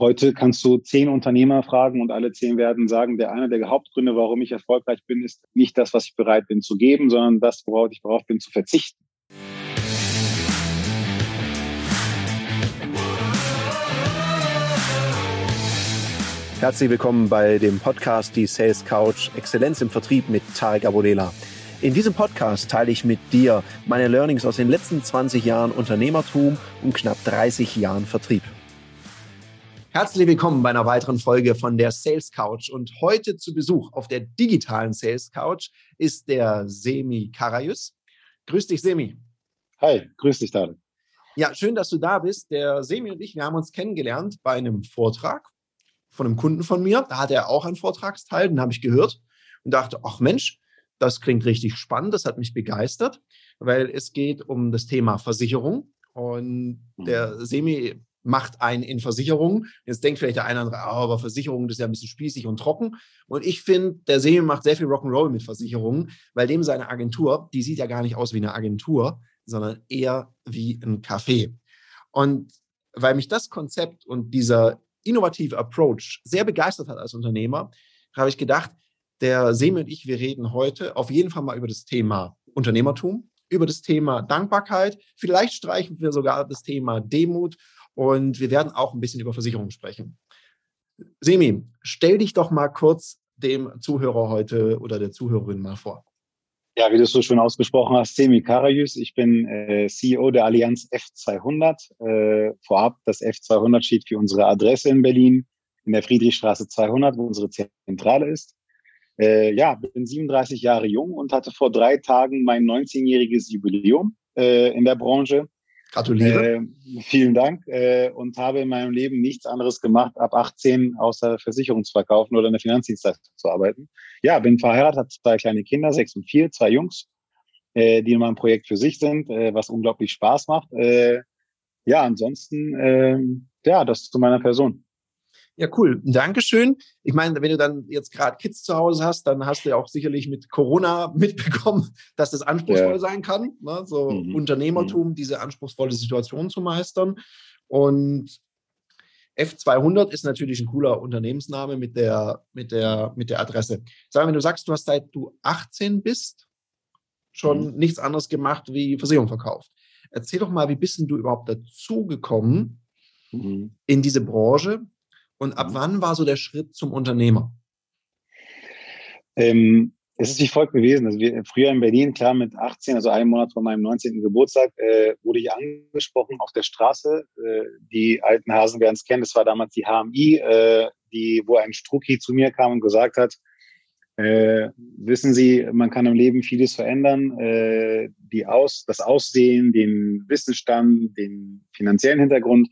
Heute kannst du zehn Unternehmer fragen und alle zehn werden sagen, der einer der Hauptgründe, warum ich erfolgreich bin, ist nicht das, was ich bereit bin zu geben, sondern das, worauf ich bereit bin zu verzichten. Herzlich willkommen bei dem Podcast Die Sales Couch Exzellenz im Vertrieb mit Tarek Abodela. In diesem Podcast teile ich mit dir meine Learnings aus den letzten 20 Jahren Unternehmertum und knapp 30 Jahren Vertrieb. Herzlich willkommen bei einer weiteren Folge von der Sales Couch. Und heute zu Besuch auf der digitalen Sales Couch ist der Semi Karajus. Grüß dich, Semi. Hi, grüß dich, Daniel. Ja, schön, dass du da bist. Der Semi und ich, wir haben uns kennengelernt bei einem Vortrag von einem Kunden von mir. Da hatte er auch einen Vortragsteil, den habe ich gehört und dachte, ach Mensch, das klingt richtig spannend, das hat mich begeistert, weil es geht um das Thema Versicherung. Und der mhm. Semi macht einen in Versicherungen. Jetzt denkt vielleicht der eine oder andere, oh, aber Versicherungen, das ist ja ein bisschen spießig und trocken. Und ich finde, der Semi macht sehr viel Rock'n'Roll mit Versicherungen, weil dem seine Agentur, die sieht ja gar nicht aus wie eine Agentur, sondern eher wie ein Café. Und weil mich das Konzept und dieser innovative Approach sehr begeistert hat als Unternehmer, habe ich gedacht, der Semi und ich, wir reden heute auf jeden Fall mal über das Thema Unternehmertum, über das Thema Dankbarkeit. Vielleicht streichen wir sogar das Thema Demut und wir werden auch ein bisschen über Versicherungen sprechen. Semi, stell dich doch mal kurz dem Zuhörer heute oder der Zuhörerin mal vor. Ja, wie du es so schön ausgesprochen hast, Semi Karajus. Ich bin äh, CEO der Allianz F200. Äh, vorab, das F200 steht für unsere Adresse in Berlin, in der Friedrichstraße 200, wo unsere Zentrale ist. Äh, ja, bin 37 Jahre jung und hatte vor drei Tagen mein 19-jähriges Jubiläum äh, in der Branche. Gratuliere. Äh, vielen Dank äh, und habe in meinem Leben nichts anderes gemacht, ab 18 außer Versicherung zu verkaufen oder in der Finanzdienstleistung zu arbeiten. Ja, bin verheiratet, habe zwei kleine Kinder, sechs und vier, zwei Jungs, äh, die in meinem Projekt für sich sind, äh, was unglaublich Spaß macht. Äh, ja, ansonsten, äh, ja, das zu meiner Person. Ja, cool. Dankeschön. Ich meine, wenn du dann jetzt gerade Kids zu Hause hast, dann hast du ja auch sicherlich mit Corona mitbekommen, dass das anspruchsvoll ja. sein kann. Ne? So mhm. Unternehmertum, mhm. diese anspruchsvolle Situation zu meistern. Und F200 ist natürlich ein cooler Unternehmensname mit der, mit der, mit der Adresse. Sag mal, wenn du sagst, du hast seit du 18 bist, schon mhm. nichts anderes gemacht wie Versicherung verkauft. Erzähl doch mal, wie bist denn du überhaupt dazugekommen mhm. in diese Branche? Und ab mhm. wann war so der Schritt zum Unternehmer? Ähm, es ist wie folgt gewesen. Also wir, früher in Berlin, klar mit 18, also einen Monat vor meinem 19. Geburtstag, äh, wurde ich angesprochen auf der Straße. Äh, die alten Hasen werden es kennen. Das war damals die HMI, äh, die, wo ein Strucki zu mir kam und gesagt hat, äh, wissen Sie, man kann im Leben vieles verändern. Äh, die Aus, das Aussehen, den Wissensstand, den finanziellen Hintergrund.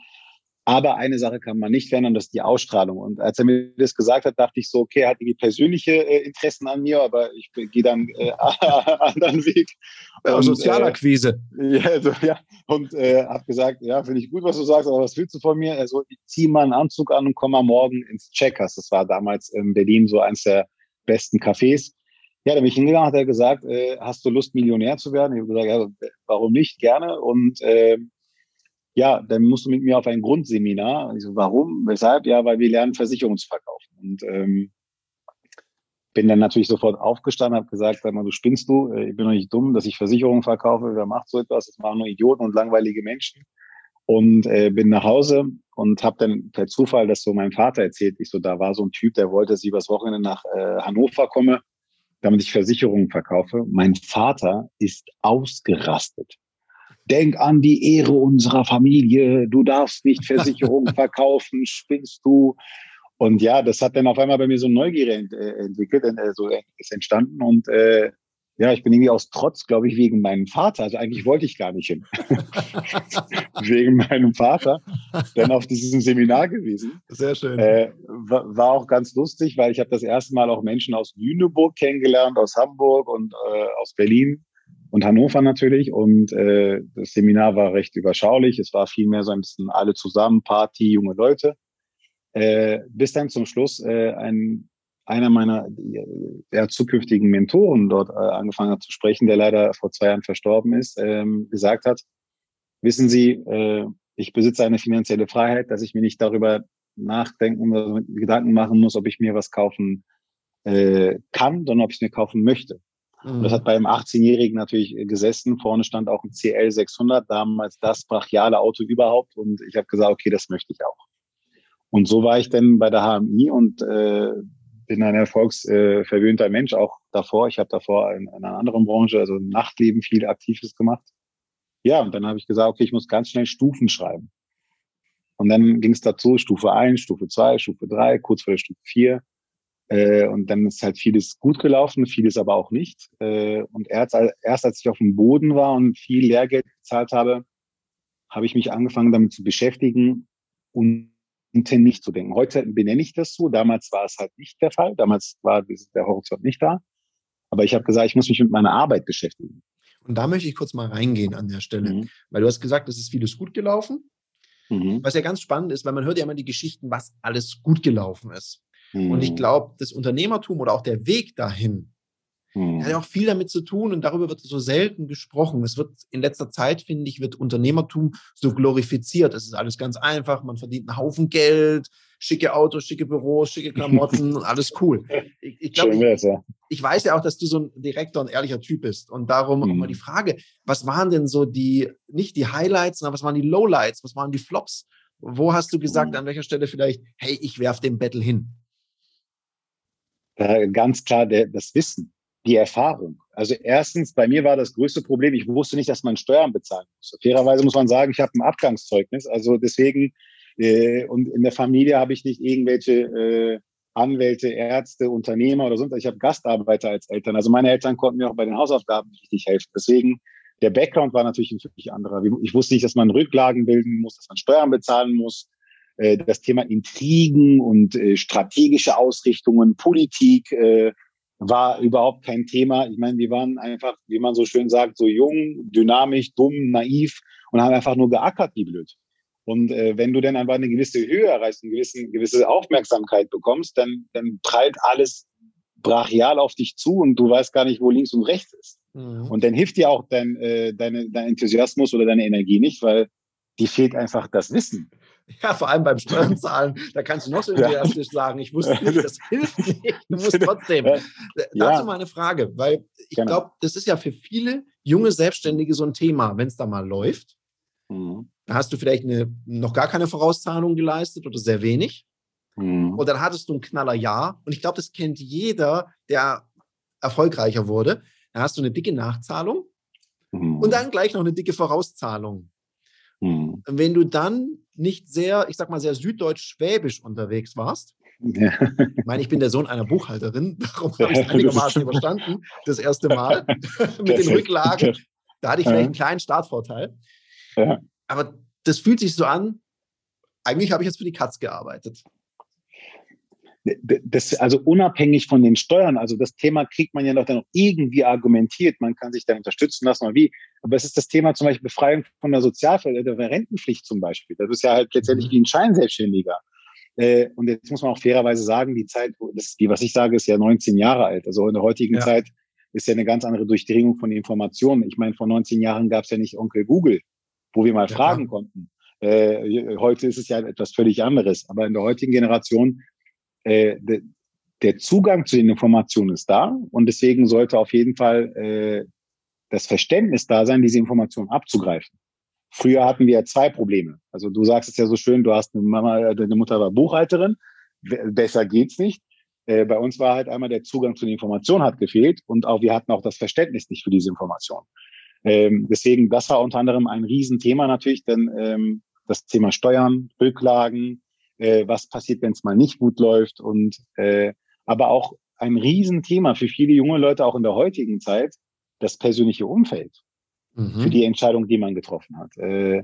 Aber eine Sache kann man nicht verändern, das ist die Ausstrahlung. Und als er mir das gesagt hat, dachte ich so, okay, er hat irgendwie persönliche äh, Interessen an mir, aber ich gehe dann äh, anderen Weg. Ja, Sozialakquise. Äh, ja, also, ja, und äh, habe gesagt, ja, finde ich gut, was du sagst, aber was willst du von mir? Also ich zieh mal einen Anzug an und komm mal morgen ins Checkers. Das war damals in Berlin so eins der besten Cafés. Ja, da bin ich hingegangen, hat er gesagt, äh, hast du Lust, Millionär zu werden? Ich habe gesagt, ja, warum nicht? Gerne. Und äh, ja, dann musst du mit mir auf ein Grundseminar. Ich so, warum? Weshalb? Ja, weil wir lernen, Versicherungen zu verkaufen. Und ähm, bin dann natürlich sofort aufgestanden, habe gesagt, sag mal, du spinnst du, äh, ich bin doch nicht dumm, dass ich Versicherungen verkaufe, wer macht so etwas? Das machen nur Idioten und langweilige Menschen. Und äh, bin nach Hause und habe dann per Zufall das so meinem Vater erzählt. Ich so, da war so ein Typ, der wollte, dass ich übers Wochenende nach äh, Hannover komme, damit ich Versicherungen verkaufe. Mein Vater ist ausgerastet denk an die Ehre unserer Familie, du darfst nicht Versicherungen verkaufen, spinnst du. Und ja, das hat dann auf einmal bei mir so Neugier ent äh, entwickelt, äh, so ist entstanden. Und äh, ja, ich bin irgendwie aus Trotz, glaube ich, wegen meinem Vater. Also eigentlich wollte ich gar nicht hin. wegen meinem Vater. Dann auf diesem Seminar gewesen. Sehr schön. Äh, war, war, auch ganz lustig, weil ich habe das erste Mal auch Menschen aus Lüneburg kennengelernt, aus Hamburg und äh, aus Berlin und Hannover natürlich. Und äh, das Seminar war recht überschaulich. Es war vielmehr so ein bisschen alle zusammen, Party, junge Leute. Äh, bis dann zum Schluss äh, ein einer meiner der zukünftigen Mentoren dort äh, angefangen hat zu sprechen, der leider vor zwei Jahren verstorben ist, ähm, gesagt hat, wissen Sie, äh, ich besitze eine finanzielle Freiheit, dass ich mir nicht darüber nachdenken oder Gedanken machen muss, ob ich mir was kaufen äh, kann, sondern ob ich es mir kaufen möchte. Und das hat mhm. beim 18-Jährigen natürlich gesessen. Vorne stand auch ein CL 600, damals das brachiale Auto überhaupt. Und ich habe gesagt, okay, das möchte ich auch. Und so war ich dann bei der HMI und äh, bin ein erfolgsverwöhnter äh, Mensch, auch davor. Ich habe davor in, in, einer anderen Branche, also im Nachtleben, viel Aktives gemacht. Ja, und dann habe ich gesagt, okay, ich muss ganz schnell Stufen schreiben. Und dann ging es dazu, Stufe 1, Stufe 2, Stufe 3, kurz vor der Stufe 4. Äh, und dann ist halt vieles gut gelaufen, vieles aber auch nicht. Äh, und erst, erst als ich auf dem Boden war und viel Lehrgeld gezahlt habe, habe ich mich angefangen damit zu beschäftigen und nicht zu denken. Heute benenne ich das so. Damals war es halt nicht der Fall. Damals war der Horizont nicht da. Aber ich habe gesagt, ich muss mich mit meiner Arbeit beschäftigen. Und da möchte ich kurz mal reingehen an der Stelle, mhm. weil du hast gesagt, es ist vieles gut gelaufen. Mhm. Was ja ganz spannend ist, weil man hört ja immer die Geschichten, was alles gut gelaufen ist. Mhm. Und ich mhm. glaube, das Unternehmertum oder auch der Weg dahin, Mhm. Hat ja auch viel damit zu tun und darüber wird so selten gesprochen. Es wird in letzter Zeit, finde ich, wird Unternehmertum so glorifiziert. Es ist alles ganz einfach, man verdient einen Haufen Geld, schicke Autos, schicke Büros, schicke Klamotten, alles cool. Ich, ich, glaub, ich, ich, weiß ja auch, dass du so ein direkter und ehrlicher Typ bist. Und darum mhm. mal die Frage, was waren denn so die, nicht die Highlights, sondern was waren die Lowlights, was waren die Flops? Wo hast du gesagt, mhm. an welcher Stelle vielleicht, hey, ich werf den Battle hin? Äh, ganz klar der, das Wissen die Erfahrung. Also erstens, bei mir war das größte Problem, ich wusste nicht, dass man Steuern bezahlen muss. Fairerweise muss man sagen, ich habe ein Abgangszeugnis, also deswegen äh, und in der Familie habe ich nicht irgendwelche äh, Anwälte, Ärzte, Unternehmer oder sonst. Ich habe Gastarbeiter als Eltern. Also meine Eltern konnten mir auch bei den Hausaufgaben richtig helfen. Deswegen der Background war natürlich ein völlig anderer. Ich wusste nicht, dass man Rücklagen bilden muss, dass man Steuern bezahlen muss. Äh, das Thema Intrigen und äh, strategische Ausrichtungen, Politik, äh, war überhaupt kein Thema. Ich meine, wir waren einfach, wie man so schön sagt, so jung, dynamisch, dumm, naiv und haben einfach nur geackert wie blöd. Und äh, wenn du dann einfach eine gewisse Höhe erreichst, eine gewisse, gewisse Aufmerksamkeit bekommst, dann, dann prallt alles brachial auf dich zu und du weißt gar nicht, wo links und rechts ist. Mhm. Und dann hilft dir auch dein, äh, deine, dein Enthusiasmus oder deine Energie nicht, weil die fehlt einfach das Wissen. Ja, vor allem beim Steuernzahlen, da kannst du noch so enthusiastisch sagen, ich wusste nicht, das hilft nicht, du musst trotzdem. Ja. Dazu mal eine Frage, weil ich genau. glaube, das ist ja für viele junge Selbstständige so ein Thema, wenn es da mal läuft. Mhm. Da hast du vielleicht eine, noch gar keine Vorauszahlung geleistet oder sehr wenig. Mhm. Und dann hattest du ein knaller Jahr. Und ich glaube, das kennt jeder, der erfolgreicher wurde. Da hast du eine dicke Nachzahlung mhm. und dann gleich noch eine dicke Vorauszahlung. Mhm. Wenn du dann nicht sehr, ich sag mal, sehr süddeutsch-schwäbisch unterwegs warst, ja. Ich meine, ich bin der Sohn einer Buchhalterin, darum habe ich es einigermaßen überstanden, das erste Mal mit den Rücklagen. Da hatte ich vielleicht einen kleinen Startvorteil. Ja. Aber das fühlt sich so an, eigentlich habe ich jetzt für die Katz gearbeitet das, also unabhängig von den Steuern, also das Thema kriegt man ja noch dann irgendwie argumentiert, man kann sich dann unterstützen lassen oder wie. Aber es ist das Thema zum Beispiel Befreiung von der Sozialpflicht, der Rentenpflicht zum Beispiel. Das ist ja halt letztendlich mhm. wie ein Scheinselbstständiger. Äh, und jetzt muss man auch fairerweise sagen, die Zeit, das, die, was ich sage, ist ja 19 Jahre alt. Also in der heutigen ja. Zeit ist ja eine ganz andere Durchdringung von Informationen. Ich meine, vor 19 Jahren gab es ja nicht Onkel Google, wo wir mal ja, fragen konnten. Äh, heute ist es ja etwas völlig anderes. Aber in der heutigen Generation äh, de, der Zugang zu den Informationen ist da und deswegen sollte auf jeden Fall äh, das Verständnis da sein, diese Informationen abzugreifen. Früher hatten wir zwei Probleme. Also du sagst es ja so schön, du hast eine Mama, äh, deine Mutter war Buchhalterin, besser geht's nicht. Äh, bei uns war halt einmal der Zugang zu den Informationen hat gefehlt und auch wir hatten auch das Verständnis nicht für diese Informationen. Ähm, deswegen, das war unter anderem ein Riesenthema natürlich, denn ähm, das Thema Steuern, Rücklagen, äh, was passiert, wenn es mal nicht gut läuft und äh, aber auch ein Riesenthema für viele junge Leute auch in der heutigen Zeit, das persönliche Umfeld mhm. für die Entscheidung, die man getroffen hat. Äh,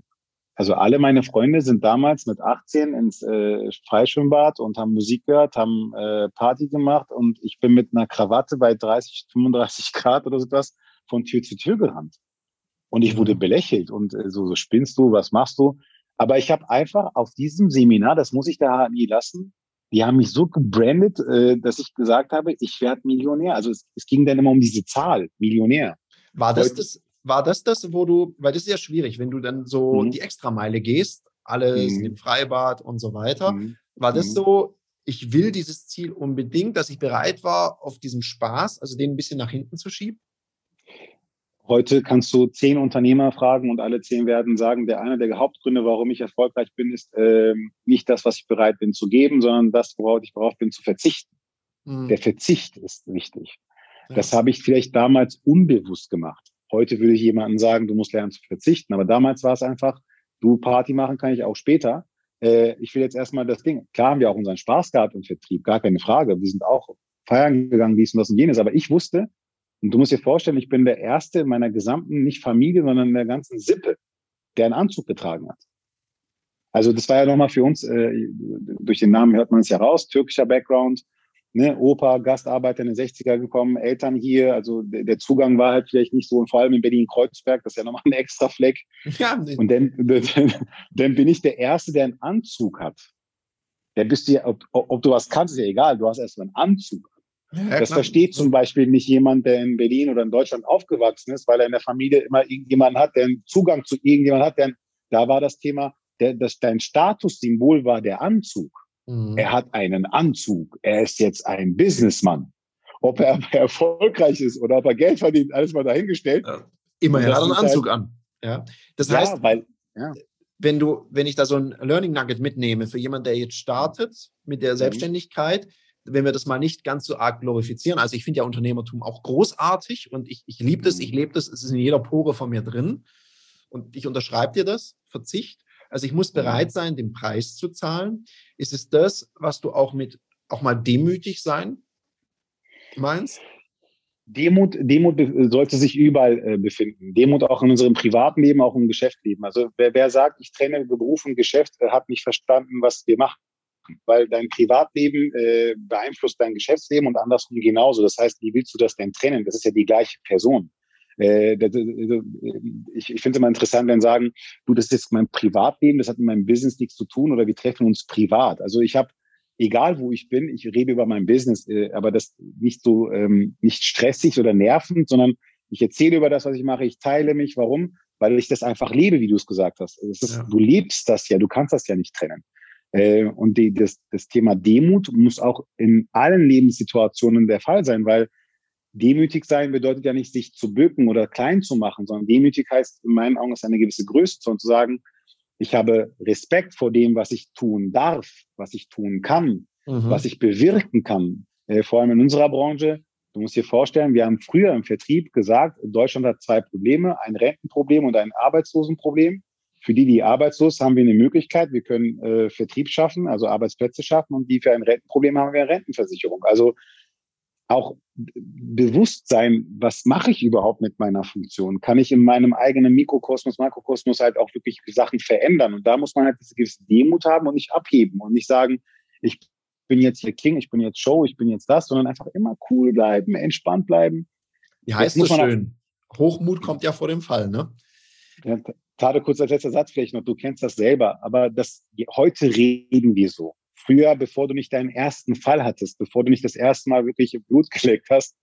also alle meine Freunde sind damals mit 18 ins äh, Freischwimmbad und haben Musik gehört, haben äh, Party gemacht und ich bin mit einer Krawatte bei 30, 35 Grad oder sowas von Tür zu Tür gerannt. Und ich wurde mhm. belächelt und äh, so, so spinnst du, was machst du? Aber ich habe einfach auf diesem Seminar, das muss ich da nie lassen, die haben mich so gebrandet, äh, dass ich gesagt habe, ich werde Millionär. Also es, es, ging dann immer um diese Zahl, Millionär. War das, das, war das das, wo du, weil das ist ja schwierig, wenn du dann so mhm. die Extrameile gehst, alles mhm. im Freibad und so weiter. Mhm. War das mhm. so, ich will dieses Ziel unbedingt, dass ich bereit war, auf diesen Spaß, also den ein bisschen nach hinten zu schieben? Heute kannst du zehn Unternehmer fragen und alle zehn werden sagen, der eine der Hauptgründe, warum ich erfolgreich bin, ist äh, nicht das, was ich bereit bin zu geben, sondern das, worauf ich bereit bin zu verzichten. Mhm. Der Verzicht ist wichtig. Ja. Das habe ich vielleicht damals unbewusst gemacht. Heute würde ich jemandem sagen, du musst lernen zu verzichten. Aber damals war es einfach, du Party machen kann ich auch später. Äh, ich will jetzt erstmal das Ding. Klar haben wir auch unseren Spaß gehabt im Vertrieb, gar keine Frage. Wir sind auch feiern gegangen, dies und das und jenes. Aber ich wusste, und du musst dir vorstellen, ich bin der Erste in meiner gesamten, nicht Familie, sondern in der ganzen Sippe, der einen Anzug getragen hat. Also das war ja nochmal für uns, äh, durch den Namen hört man es ja raus, türkischer Background, ne, Opa, Gastarbeiter in den 60er gekommen, Eltern hier, also der, Zugang war halt vielleicht nicht so und vor allem in Berlin-Kreuzberg, das ist ja nochmal ein extra Fleck. Ja, und dann, dann, dann bin ich der Erste, der einen Anzug hat. Der bist du ja, ob, ob du was kannst, ist ja egal, du hast erstmal einen Anzug. Ja, das versteht zum Beispiel nicht jemand, der in Berlin oder in Deutschland aufgewachsen ist, weil er in der Familie immer irgendjemanden hat, der einen Zugang zu irgendjemandem hat. Der, da war das Thema, der, das, dein Statussymbol war der Anzug. Mhm. Er hat einen Anzug. Er ist jetzt ein Businessman. Ob er erfolgreich ist oder ob er Geld verdient, alles mal dahingestellt. Ja. Immerhin hat er einen Anzug halt, an. Ja. Das ja, heißt, weil, ja. wenn du, wenn ich da so ein Learning Nugget mitnehme für jemanden, der jetzt startet mit der mhm. Wenn wir das mal nicht ganz so arg glorifizieren. Also ich finde ja Unternehmertum auch großartig und ich, ich liebe das, ich mhm. lebe das, es ist in jeder Pore von mir drin. Und ich unterschreibe dir das, Verzicht. Also ich muss bereit mhm. sein, den Preis zu zahlen. Ist es das, was du auch mit, auch mal demütig sein meinst? Demut, Demut sollte sich überall äh, befinden. Demut auch in unserem privaten Leben, auch im Geschäftsleben. Also wer, wer sagt, ich trenne Beruf und Geschäft, äh, hat nicht verstanden, was wir machen weil dein Privatleben äh, beeinflusst dein Geschäftsleben und andersrum genauso. Das heißt, wie willst du das denn trennen? Das ist ja die gleiche Person. Äh, ich ich finde es immer interessant, wenn sagen, du, das ist jetzt mein Privatleben, das hat mit meinem Business nichts zu tun oder wir treffen uns privat. Also ich habe, egal wo ich bin, ich rede über mein Business, äh, aber das nicht so, ähm, nicht stressig oder nervend, sondern ich erzähle über das, was ich mache, ich teile mich. Warum? Weil ich das einfach lebe, wie du es gesagt hast. Ist, ja. Du lebst das ja, du kannst das ja nicht trennen. Äh, und die, das, das Thema Demut muss auch in allen Lebenssituationen der Fall sein, weil demütig sein bedeutet ja nicht, sich zu bücken oder klein zu machen, sondern demütig heißt in meinen Augen ist eine gewisse Größe und zu sagen, ich habe Respekt vor dem, was ich tun darf, was ich tun kann, mhm. was ich bewirken kann. Äh, vor allem in unserer Branche. Du musst dir vorstellen, wir haben früher im Vertrieb gesagt, Deutschland hat zwei Probleme, ein Rentenproblem und ein Arbeitslosenproblem. Für die, die arbeitslos haben wir eine Möglichkeit. Wir können äh, Vertrieb schaffen, also Arbeitsplätze schaffen. Und die für ein Rentenproblem haben wir eine Rentenversicherung. Also auch bewusst sein, was mache ich überhaupt mit meiner Funktion? Kann ich in meinem eigenen Mikrokosmos, Makrokosmos halt auch wirklich Sachen verändern? Und da muss man halt diese gewisse Demut haben und nicht abheben und nicht sagen, ich bin jetzt hier King, ich bin jetzt Show, ich bin jetzt das, sondern einfach immer cool bleiben, entspannt bleiben. Wie heißt das, das schön? Hochmut kommt ja vor dem Fall, ne? Ja, Gerade kurz als letzter Satz vielleicht noch, du kennst das selber, aber das, heute reden wir so. Früher, bevor du nicht deinen ersten Fall hattest, bevor du nicht das erste Mal wirklich Blut geleckt hast,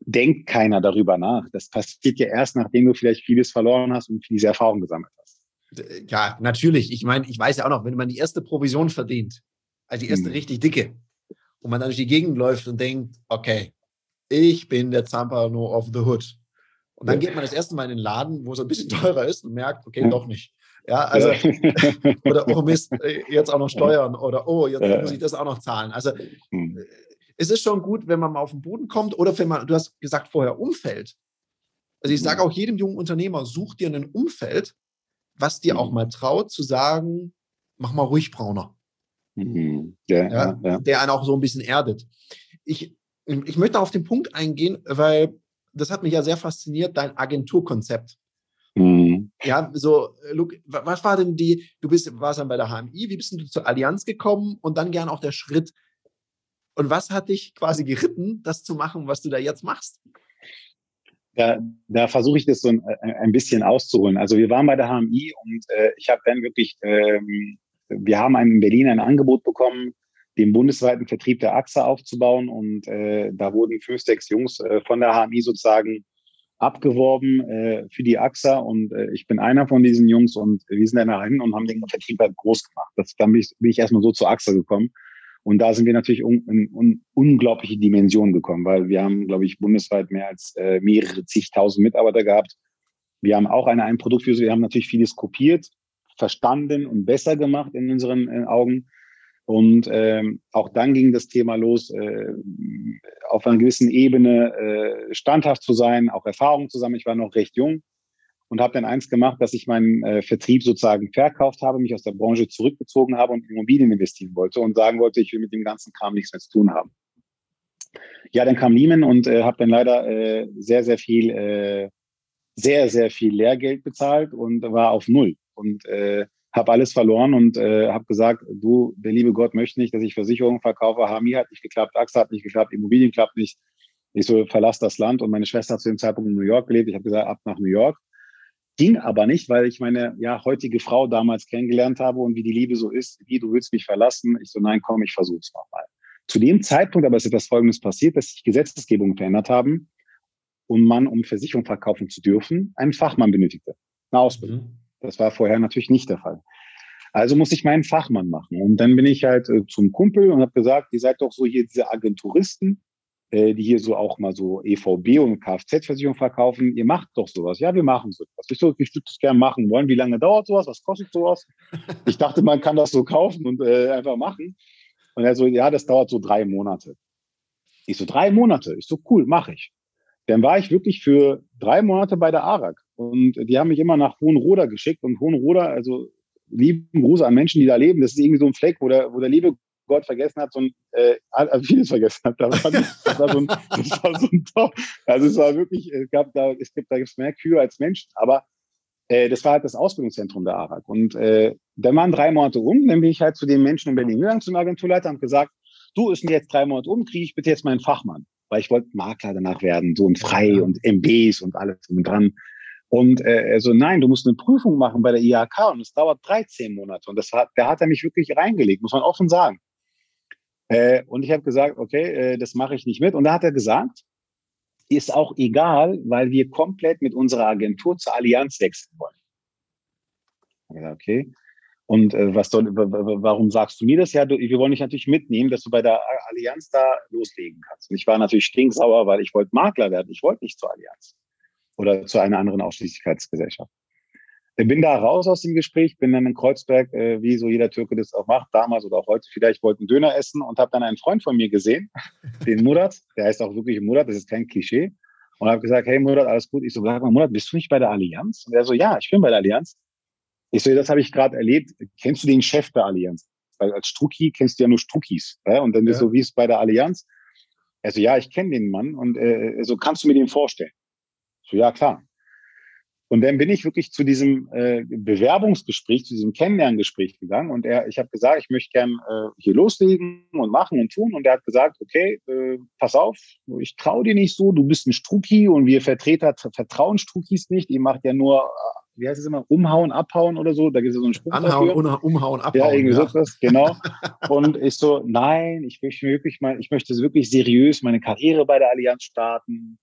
denkt keiner darüber nach. Das passiert ja erst, nachdem du vielleicht vieles verloren hast und diese Erfahrung gesammelt hast. Ja, natürlich. Ich meine, ich weiß ja auch noch, wenn man die erste Provision verdient, also die erste hm. richtig dicke, und man dann durch die Gegend läuft und denkt, okay, ich bin der Zampano of the Hood. Und dann geht man das erste Mal in den Laden, wo es ein bisschen teurer ist und merkt, okay, doch nicht. Ja, also, oder oh Mist, äh, jetzt auch noch Steuern oder oh, jetzt muss ich das auch noch zahlen. Also, hm. äh, es ist schon gut, wenn man mal auf den Boden kommt oder wenn man, du hast gesagt vorher, Umfeld. Also, ich sage hm. auch jedem jungen Unternehmer, such dir ein Umfeld, was dir auch hm. mal traut, zu sagen, mach mal ruhig brauner. Ja, ja, ja. Der einen auch so ein bisschen erdet. Ich, ich möchte auf den Punkt eingehen, weil das hat mich ja sehr fasziniert, dein Agenturkonzept. Mhm. Ja, so, Luke, was war denn die, du bist, warst dann bei der HMI, wie bist du zur Allianz gekommen und dann gern auch der Schritt. Und was hat dich quasi geritten, das zu machen, was du da jetzt machst? Da, da versuche ich das so ein, ein, bisschen auszuholen. Also wir waren bei der HMI und äh, ich habe dann wirklich, ähm, wir haben in Berlin ein Angebot bekommen, den bundesweiten Vertrieb der AXA aufzubauen. Und äh, da wurden fünf, sechs Jungs äh, von der HMI sozusagen abgeworben äh, für die AXA und äh, ich bin einer von diesen Jungs und wir sind dann dahin und haben den Vertrieb halt groß gemacht. Das, dann bin ich, bin ich erstmal so zur AXA gekommen und da sind wir natürlich un, in un, unglaubliche Dimensionen gekommen, weil wir haben, glaube ich, bundesweit mehr als äh, mehrere zigtausend Mitarbeiter gehabt. Wir haben auch eine, ein Produkt wir haben natürlich vieles kopiert, verstanden und besser gemacht in unseren äh, Augen. Und ähm, auch dann ging das Thema los, äh, auf einer gewissen Ebene äh, standhaft zu sein, auch Erfahrung zu sammeln. Ich war noch recht jung und habe dann eins gemacht, dass ich meinen äh, Vertrieb sozusagen verkauft habe, mich aus der Branche zurückgezogen habe und in Immobilien investieren wollte und sagen wollte, ich will mit dem ganzen Kram nichts mehr zu tun haben. Ja, dann kam Lehman und äh, habe dann leider äh, sehr, sehr viel, äh, sehr, sehr viel Lehrgeld bezahlt und war auf Null. Und äh, habe alles verloren und äh, habe gesagt, du, der liebe Gott möchte nicht, dass ich Versicherungen verkaufe. HMI hat nicht geklappt, AXA hat nicht geklappt, Immobilien klappt nicht. Ich so, verlass das Land und meine Schwester hat zu dem Zeitpunkt in New York gelebt. Ich habe gesagt, ab nach New York. Ging aber nicht, weil ich meine ja heutige Frau damals kennengelernt habe und wie die Liebe so ist, wie du willst mich verlassen. Ich so, nein, komm, ich versuch's nochmal. Zu dem Zeitpunkt aber ist etwas Folgendes passiert, dass sich Gesetzesgebungen verändert haben und man, um Versicherung verkaufen zu dürfen, einen Fachmann benötigte. Eine Ausbildung. Mhm. Das war vorher natürlich nicht der Fall. Also musste ich meinen Fachmann machen. Und dann bin ich halt äh, zum Kumpel und habe gesagt, ihr seid doch so hier diese Agenturisten, äh, die hier so auch mal so EVB und Kfz-Versicherung verkaufen. Ihr macht doch sowas. Ja, wir machen sowas. Ich so, ich würde das gerne machen wollen. Wie lange dauert sowas? Was kostet sowas? Ich dachte, man kann das so kaufen und äh, einfach machen. Und er so, ja, das dauert so drei Monate. Ich so, drei Monate? Ich so, cool, mache ich. Dann war ich wirklich für drei Monate bei der ARAG. Und die haben mich immer nach Hohenroda geschickt. Und Hohenroda, also lieben Gruß an Menschen, die da leben, das ist irgendwie so ein Fleck, wo der, wo der liebe Gott vergessen hat, so ein, äh, also vieles vergessen hat. Das war, das war so ein, das war so ein Top. Also es war wirklich, es gab da, es gibt, da mehr Kühe als Menschen, aber äh, das war halt das Ausbildungszentrum der ARAG. Und äh, dann waren drei Monate um, dann bin ich halt zu den Menschen in Berlin gegangen, zum Agenturleiter und gesagt, du, ist jetzt drei Monate um, kriege ich bitte jetzt meinen Fachmann. Weil ich wollte Makler danach werden, so und frei und MBs und alles und dran. Und äh, er so, nein, du musst eine Prüfung machen bei der IHK und es dauert 13 Monate. Und das hat, da hat er mich wirklich reingelegt, muss man offen sagen. Äh, und ich habe gesagt, okay, äh, das mache ich nicht mit. Und da hat er gesagt, ist auch egal, weil wir komplett mit unserer Agentur zur Allianz wechseln wollen. Gesagt, okay. Und äh, was soll, warum sagst du mir das? Ja, du, wir wollen dich natürlich mitnehmen, dass du bei der Allianz da loslegen kannst. Und ich war natürlich stinksauer, weil ich wollte Makler werden. Ich wollte nicht zur Allianz oder zu einer anderen Ausschließlichkeitsgesellschaft. Ich bin da raus aus dem Gespräch, bin dann in Kreuzberg, äh, wie so jeder Türke das auch macht, damals oder auch heute vielleicht, wollte einen Döner essen und habe dann einen Freund von mir gesehen, den Murat, der heißt auch wirklich Murat, das ist kein Klischee, und habe gesagt, hey Murat, alles gut. Ich so, sag mal, Murat, bist du nicht bei der Allianz? Und er so, ja, ich bin bei der Allianz. Ich so, das habe ich gerade erlebt. Kennst du den Chef der Allianz? Weil als Strucki kennst du ja nur Struckis. Ja? Und dann ja. ist so, wie es bei der Allianz. Er so, ja, ich kenne den Mann und äh, so kannst du mir den vorstellen. So, ja, klar. Und dann bin ich wirklich zu diesem äh, Bewerbungsgespräch, zu diesem Kennenlerngespräch gegangen und er, ich habe gesagt, ich möchte gern äh, hier loslegen und machen und tun. Und er hat gesagt, okay, äh, pass auf, ich traue dir nicht so, du bist ein Struki und wir Vertreter vertrauen Strukis nicht. Ihr macht ja nur, äh, wie heißt es immer, umhauen, abhauen oder so. Da gibt es ja so einen Spruch. Anhauen, dafür. umhauen, abhauen. Ja, irgendwie ja. so was, genau. und ich so, nein, ich möchte wirklich mal, ich möchte wirklich seriös meine Karriere bei der Allianz starten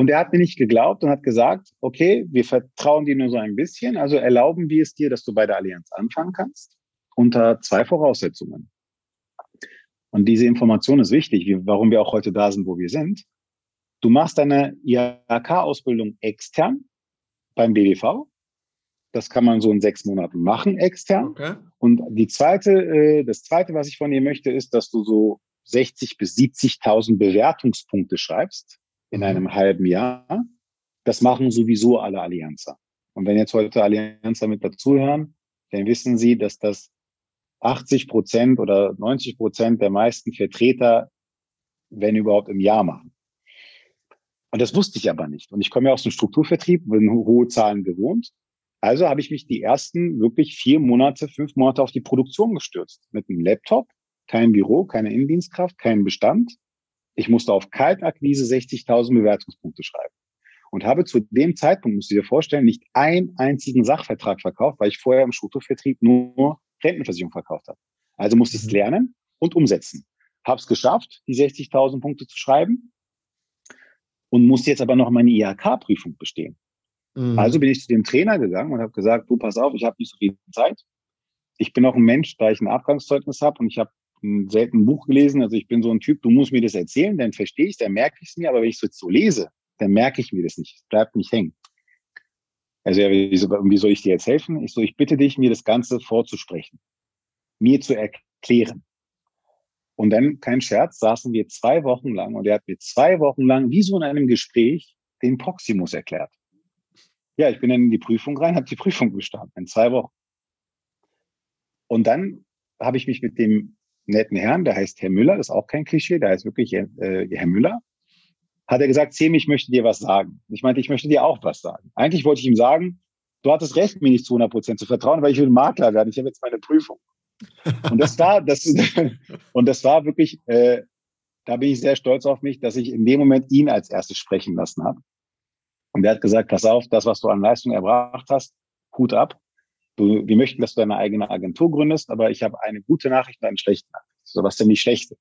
und er hat mir nicht geglaubt und hat gesagt, okay, wir vertrauen dir nur so ein bisschen, also erlauben wir es dir, dass du bei der Allianz anfangen kannst, unter zwei Voraussetzungen. Und diese Information ist wichtig, warum wir auch heute da sind, wo wir sind. Du machst deine IHK-Ausbildung extern beim BWV. Das kann man so in sechs Monaten machen, extern. Okay. Und die zweite, äh, das zweite, was ich von dir möchte, ist, dass du so 60 bis 70.000 Bewertungspunkte schreibst in einem halben Jahr. Das machen sowieso alle Allianzer. Und wenn jetzt heute Allianzer mit dazuhören, dann wissen Sie, dass das 80 Prozent oder 90 Prozent der meisten Vertreter, wenn überhaupt, im Jahr machen. Und das wusste ich aber nicht. Und ich komme ja aus dem Strukturvertrieb, bin hohe Zahlen gewohnt. Also habe ich mich die ersten wirklich vier Monate, fünf Monate auf die Produktion gestürzt. Mit einem Laptop, kein Büro, keine Innendienstkraft, kein Bestand, ich musste auf Kaltakquise 60.000 Bewertungspunkte schreiben und habe zu dem Zeitpunkt, musst du dir vorstellen, nicht einen einzigen Sachvertrag verkauft, weil ich vorher im Strukturvertrieb nur Rentenversicherung verkauft habe. Also musste ich es mhm. lernen und umsetzen. Habe es geschafft, die 60.000 Punkte zu schreiben. und muss jetzt aber noch meine IHK-Prüfung bestehen. Mhm. Also bin ich zu dem Trainer gegangen und habe gesagt, du pass auf, ich habe nicht so viel Zeit. Ich bin auch ein Mensch, da ich ein Abgangszeugnis habe und ich habe ein selten Buch gelesen. Also ich bin so ein Typ, du musst mir das erzählen, dann verstehe ich dann merke ich es mir. Aber wenn ich es jetzt so lese, dann merke ich mir das nicht. Es bleibt nicht hängen. Also ja, wie soll ich dir jetzt helfen? Ich so, ich bitte dich, mir das Ganze vorzusprechen, mir zu erklären. Und dann, kein Scherz, saßen wir zwei Wochen lang und er hat mir zwei Wochen lang, wie so in einem Gespräch, den Proximus erklärt. Ja, ich bin dann in die Prüfung rein, habe die Prüfung bestanden in zwei Wochen. Und dann habe ich mich mit dem netten Herrn, der heißt Herr Müller, das ist auch kein Klischee, der heißt wirklich äh, Herr Müller, hat er gesagt, Sem, ich möchte dir was sagen. Ich meinte, ich möchte dir auch was sagen. Eigentlich wollte ich ihm sagen, du hattest recht, mir nicht zu 100 Prozent zu vertrauen, weil ich will Makler werden. Ich habe jetzt meine Prüfung. Und das war, das, und das war wirklich, äh, da bin ich sehr stolz auf mich, dass ich in dem Moment ihn als erstes sprechen lassen habe. Und er hat gesagt, pass auf, das, was du an Leistung erbracht hast, Hut ab. Du, wir möchten, dass du deine eigene Agentur gründest, aber ich habe eine gute Nachricht und eine schlechte Nachricht. So, was denn die schlechte?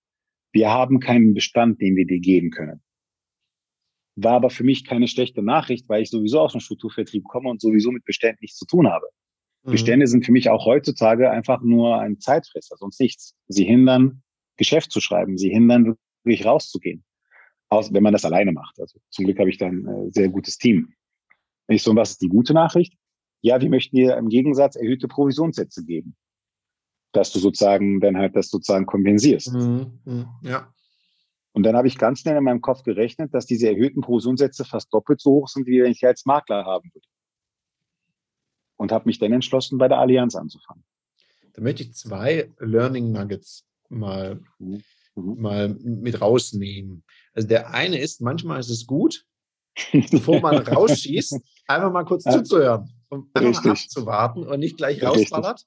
Wir haben keinen Bestand, den wir dir geben können. War aber für mich keine schlechte Nachricht, weil ich sowieso aus dem Strukturvertrieb komme und sowieso mit Beständen nichts zu tun habe. Mhm. Bestände sind für mich auch heutzutage einfach nur ein Zeitfresser, sonst nichts. Sie hindern, Geschäft zu schreiben. Sie hindern, wirklich rauszugehen. Aus, wenn man das alleine macht. Also zum Glück habe ich dann ein äh, sehr gutes Team. Ich so, was ist die gute Nachricht? Ja, wir möchten dir im Gegensatz erhöhte Provisionssätze geben. Dass du sozusagen dann halt das sozusagen kompensierst. Mhm, mhm ja. Und dann habe ich ganz schnell in meinem Kopf gerechnet, dass diese erhöhten Provisionssätze fast doppelt so hoch sind, wie wenn ich als Makler haben würde und habe mich dann entschlossen, bei der Allianz anzufangen. Da möchte ich zwei Learning Nuggets mal, mhm. mal mit rausnehmen. Also der eine ist, manchmal ist es gut, bevor man rausschießt, einfach mal kurz ja. zuzuhören und einfach mal abzuwarten und nicht gleich rausballert.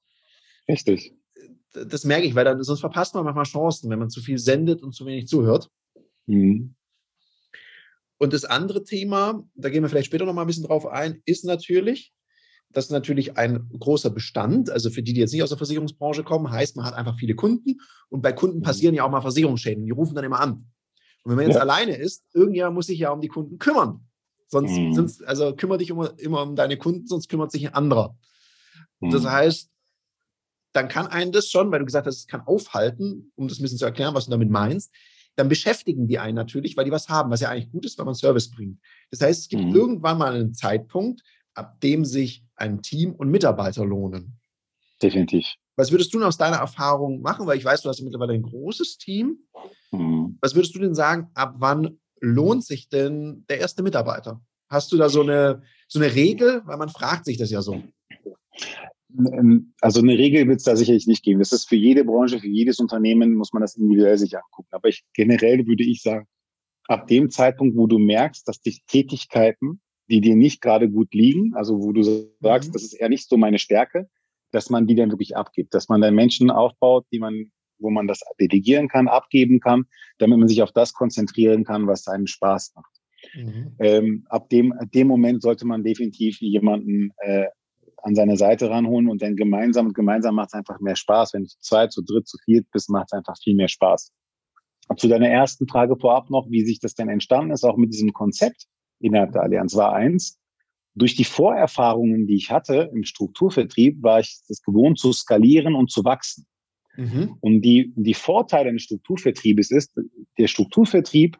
Richtig. Das merke ich, weil dann sonst verpasst man manchmal Chancen, wenn man zu viel sendet und zu wenig zuhört. Mhm. Und das andere Thema, da gehen wir vielleicht später noch mal ein bisschen drauf ein, ist natürlich, das ist natürlich ein großer Bestand. Also für die, die jetzt nicht aus der Versicherungsbranche kommen, heißt, man hat einfach viele Kunden und bei Kunden mhm. passieren ja auch mal Versicherungsschäden. Die rufen dann immer an. Und wenn man jetzt ja. alleine ist, irgendjemand muss sich ja um die Kunden kümmern. Sonst, mhm. sonst also kümmere dich immer, immer um deine Kunden, sonst kümmert sich ein anderer. Mhm. Das heißt, dann kann einen das schon, weil du gesagt hast, es kann aufhalten, um das ein bisschen zu erklären, was du damit meinst, dann beschäftigen die einen natürlich, weil die was haben, was ja eigentlich gut ist, wenn man Service bringt. Das heißt, es gibt mhm. irgendwann mal einen Zeitpunkt, ab dem sich ein Team und Mitarbeiter lohnen. Definitiv. Was würdest du aus deiner Erfahrung machen? Weil ich weiß, du hast mittlerweile ein großes Team. Mhm. Was würdest du denn sagen, ab wann lohnt sich denn der erste Mitarbeiter? Hast du da so eine, so eine Regel? Weil man fragt sich das ja so. Also eine Regel wird es da sicherlich nicht geben. Das ist für jede Branche, für jedes Unternehmen muss man das individuell sich angucken. Aber ich, generell würde ich sagen, ab dem Zeitpunkt, wo du merkst, dass dich Tätigkeiten die dir nicht gerade gut liegen, also wo du sagst, mhm. das ist eher nicht so meine Stärke, dass man die dann wirklich abgibt, dass man dann Menschen aufbaut, die man, wo man das delegieren kann, abgeben kann, damit man sich auf das konzentrieren kann, was einen Spaß macht. Mhm. Ähm, ab dem, ab dem Moment sollte man definitiv jemanden äh, an seine Seite ranholen und dann gemeinsam und gemeinsam macht es einfach mehr Spaß. Wenn du zu zweit, zu dritt, zu viert bist, macht es einfach viel mehr Spaß. Zu deiner ersten Frage vorab noch, wie sich das denn entstanden ist, auch mit diesem Konzept innerhalb der Allianz war eins. Durch die Vorerfahrungen, die ich hatte im Strukturvertrieb, war ich es gewohnt zu skalieren und zu wachsen. Mhm. Und die, die Vorteile eines Strukturvertriebes ist, der Strukturvertrieb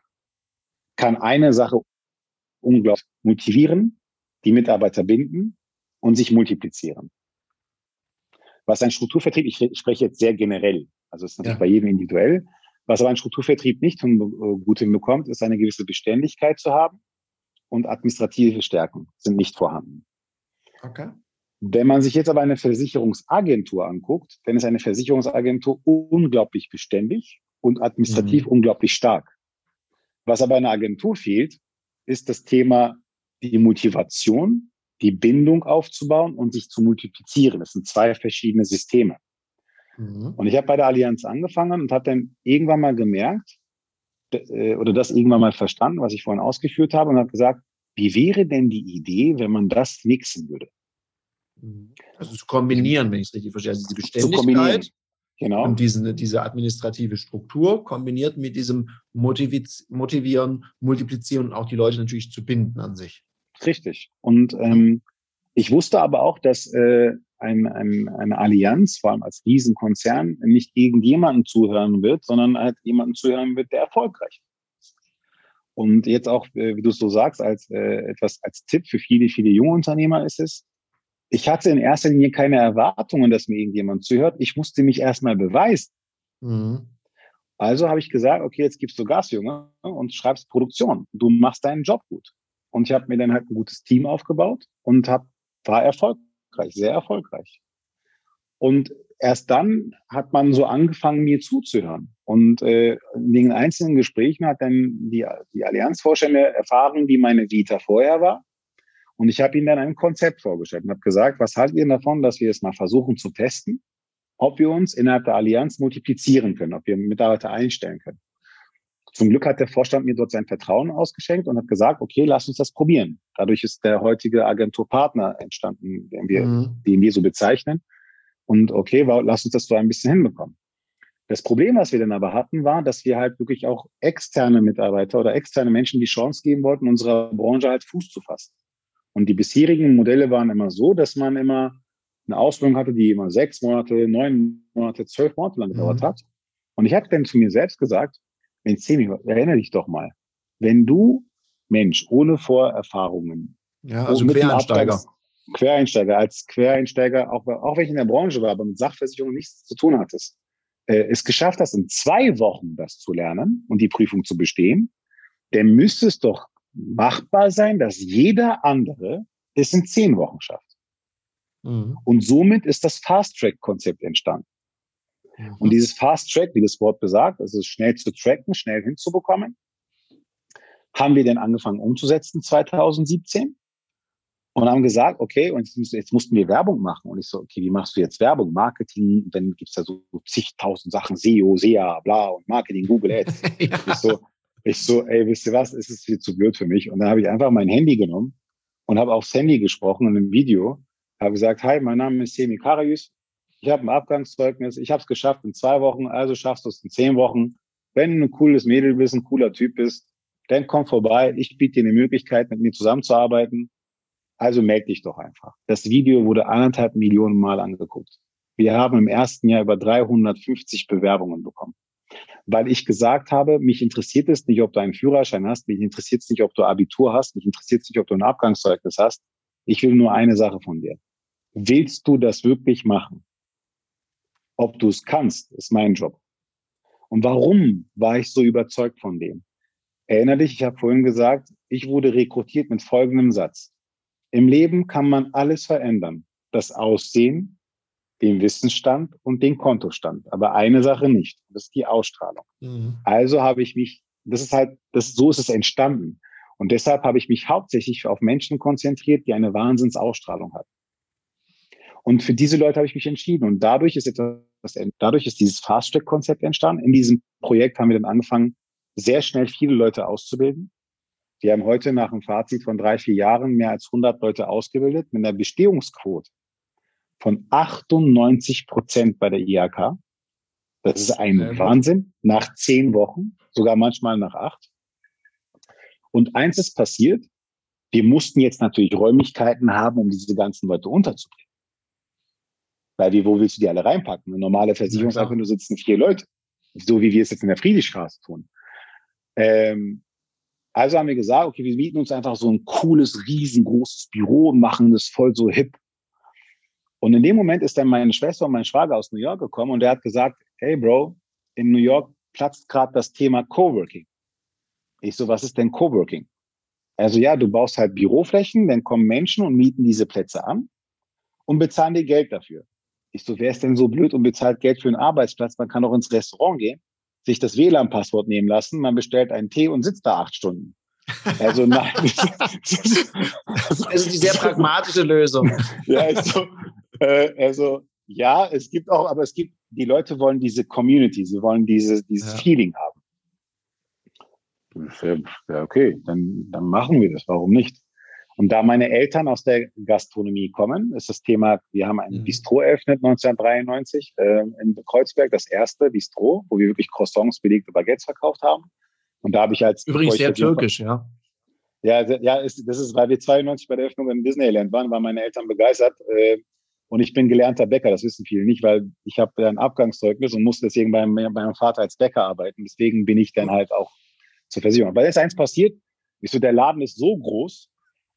kann eine Sache unglaublich motivieren, die Mitarbeiter binden und sich multiplizieren. Was ein Strukturvertrieb, ich spreche jetzt sehr generell, also es ist natürlich ja. bei jedem individuell, was aber ein Strukturvertrieb nicht gut hinbekommt, ist eine gewisse Beständigkeit zu haben und administrative Stärken sind nicht vorhanden. Okay. Wenn man sich jetzt aber eine Versicherungsagentur anguckt, dann ist eine Versicherungsagentur unglaublich beständig und administrativ mhm. unglaublich stark. Was aber einer Agentur fehlt, ist das Thema die Motivation, die Bindung aufzubauen und sich zu multiplizieren. Das sind zwei verschiedene Systeme. Mhm. Und ich habe bei der Allianz angefangen und habe dann irgendwann mal gemerkt, äh, oder das irgendwann mal verstanden, was ich vorhin ausgeführt habe und habe gesagt, wie wäre denn die Idee, wenn man das mixen würde? Also zu kombinieren, wenn ich es richtig verstehe. Also diese Beständigkeit Genau. Und diese, diese administrative Struktur kombiniert mit diesem Motivieren, Multiplizieren und auch die Leute natürlich zu binden an sich. Richtig. Und ähm, ich wusste aber auch, dass äh, ein, ein, eine Allianz, vor allem als Riesenkonzern, nicht gegen jemanden zuhören wird, sondern halt jemanden zuhören wird, der erfolgreich ist. Und jetzt auch, äh, wie du es so sagst, als äh, etwas als Tipp für viele, viele junge Unternehmer ist es, ich hatte in erster Linie keine Erwartungen, dass mir irgendjemand zuhört. Ich musste mich erstmal beweisen. Mhm. Also habe ich gesagt, okay, jetzt gibst du Gas, Junge, und schreibst Produktion. Du machst deinen Job gut. Und ich habe mir dann halt ein gutes Team aufgebaut und hab, war erfolgreich, sehr erfolgreich. Und erst dann hat man so angefangen, mir zuzuhören. Und äh, in den einzelnen Gesprächen hat dann die, die Allianzvorstände erfahren, wie meine Vita vorher war und ich habe ihnen dann ein Konzept vorgestellt und habe gesagt, was haltet ihr davon, dass wir es mal versuchen zu testen, ob wir uns innerhalb der Allianz multiplizieren können, ob wir Mitarbeiter einstellen können. Zum Glück hat der Vorstand mir dort sein Vertrauen ausgeschenkt und hat gesagt, okay, lass uns das probieren. Dadurch ist der heutige Agenturpartner entstanden, den wir, mhm. den wir so bezeichnen. Und okay, lass uns das so ein bisschen hinbekommen. Das Problem, was wir dann aber hatten, war, dass wir halt wirklich auch externe Mitarbeiter oder externe Menschen die Chance geben wollten, unserer Branche halt Fuß zu fassen. Und die bisherigen Modelle waren immer so, dass man immer eine Ausbildung hatte, die immer sechs Monate, neun Monate, zwölf Monate lang gedauert mhm. hat. Und ich habe dann zu mir selbst gesagt, wenn Semi, erinnere dich doch mal, wenn du Mensch ohne Vorerfahrungen, ja, also Quereinsteiger, Quereinsteiger, als Quereinsteiger, auch, auch wenn ich in der Branche war, aber mit Sachversicherung nichts zu tun hattest, äh, es geschafft hast, in zwei Wochen das zu lernen und die Prüfung zu bestehen, dann müsste es doch machbar sein, dass jeder andere es in zehn Wochen schafft. Mhm. Und somit ist das Fast-Track-Konzept entstanden. Mhm. Und dieses Fast-Track, wie das Wort besagt, also schnell zu tracken, schnell hinzubekommen, haben wir dann angefangen umzusetzen 2017 und haben gesagt, okay, und jetzt, jetzt, mussten wir Werbung machen. Und ich so, okay, wie machst du jetzt Werbung? Marketing, dann gibt's da so zigtausend Sachen, SEO, SEA, bla und Marketing, Google Ads. ja. Ich so, ich so, ey, wisst ihr was, es ist viel zu blöd für mich. Und dann habe ich einfach mein Handy genommen und habe aufs Handy gesprochen in einem Video, habe gesagt, hi, mein Name ist Semi Karius, ich habe ein Abgangszeugnis, ich habe es geschafft in zwei Wochen, also schaffst du es in zehn Wochen. Wenn du ein cooles Mädel bist, ein cooler Typ bist, dann komm vorbei, ich biete dir eine Möglichkeit, mit mir zusammenzuarbeiten. Also melde dich doch einfach. Das Video wurde anderthalb Millionen Mal angeguckt. Wir haben im ersten Jahr über 350 Bewerbungen bekommen weil ich gesagt habe, mich interessiert es nicht, ob du einen Führerschein hast, mich interessiert es nicht, ob du Abitur hast, mich interessiert es nicht, ob du ein Abgangszeugnis hast. Ich will nur eine Sache von dir. Willst du das wirklich machen? Ob du es kannst, ist mein Job. Und warum war ich so überzeugt von dem? Erinner dich, ich habe vorhin gesagt, ich wurde rekrutiert mit folgendem Satz. Im Leben kann man alles verändern. Das Aussehen, den Wissensstand und den Kontostand. Aber eine Sache nicht. Das ist die Ausstrahlung. Mhm. Also habe ich mich, das ist halt, das, so ist es entstanden. Und deshalb habe ich mich hauptsächlich auf Menschen konzentriert, die eine Wahnsinnsausstrahlung hatten. Und für diese Leute habe ich mich entschieden. Und dadurch ist etwas, dadurch ist dieses Fast-Track-Konzept entstanden. In diesem Projekt haben wir dann angefangen, sehr schnell viele Leute auszubilden. Wir haben heute nach einem Fazit von drei, vier Jahren mehr als 100 Leute ausgebildet mit einer Bestehungsquote von 98 Prozent bei der IHK. Das ist ein ja, Wahnsinn. Nach zehn Wochen, sogar manchmal nach acht. Und eins ist passiert. Wir mussten jetzt natürlich Räumlichkeiten haben, um diese ganzen Leute unterzubringen. Weil wie, wo willst du die alle reinpacken? Eine normale Versicherungsagentur sitzen vier Leute. So wie wir es jetzt in der Friedrichstraße tun. Ähm, also haben wir gesagt, okay, wir mieten uns einfach so ein cooles, riesengroßes Büro und machen das voll so hip und in dem Moment ist dann meine Schwester und mein Schwager aus New York gekommen und der hat gesagt, hey Bro, in New York platzt gerade das Thema Coworking. Ich so, was ist denn Coworking? Also ja, du baust halt Büroflächen, dann kommen Menschen und mieten diese Plätze an und bezahlen dir Geld dafür. Ich so, wer ist denn so blöd und bezahlt Geld für einen Arbeitsplatz? Man kann auch ins Restaurant gehen, sich das WLAN-Passwort nehmen lassen, man bestellt einen Tee und sitzt da acht Stunden. Also nein. das ist die sehr pragmatische Lösung. ja, ich so, äh, also ja, es gibt auch, aber es gibt, die Leute wollen diese Community, sie wollen diese, dieses ja. Feeling haben. Ja, okay, dann, dann machen wir das, warum nicht? Und da meine Eltern aus der Gastronomie kommen, ist das Thema, wir haben ein mhm. Bistro eröffnet 1993 äh, in Kreuzberg, das erste Bistro, wo wir wirklich Croissants, belegte Baguettes verkauft haben. Und da habe ich als... Übrigens sehr türkisch, ja. Ja, ja, ist, das ist, weil wir 92 bei der Öffnung in Disneyland waren, waren meine Eltern begeistert. Äh, und ich bin gelernter Bäcker, das wissen viele nicht, weil ich habe ein Abgangszeugnis und musste deswegen bei, bei meinem Vater als Bäcker arbeiten. Deswegen bin ich dann halt auch zur Versicherung. Weil jetzt eins passiert, ist so, der Laden ist so groß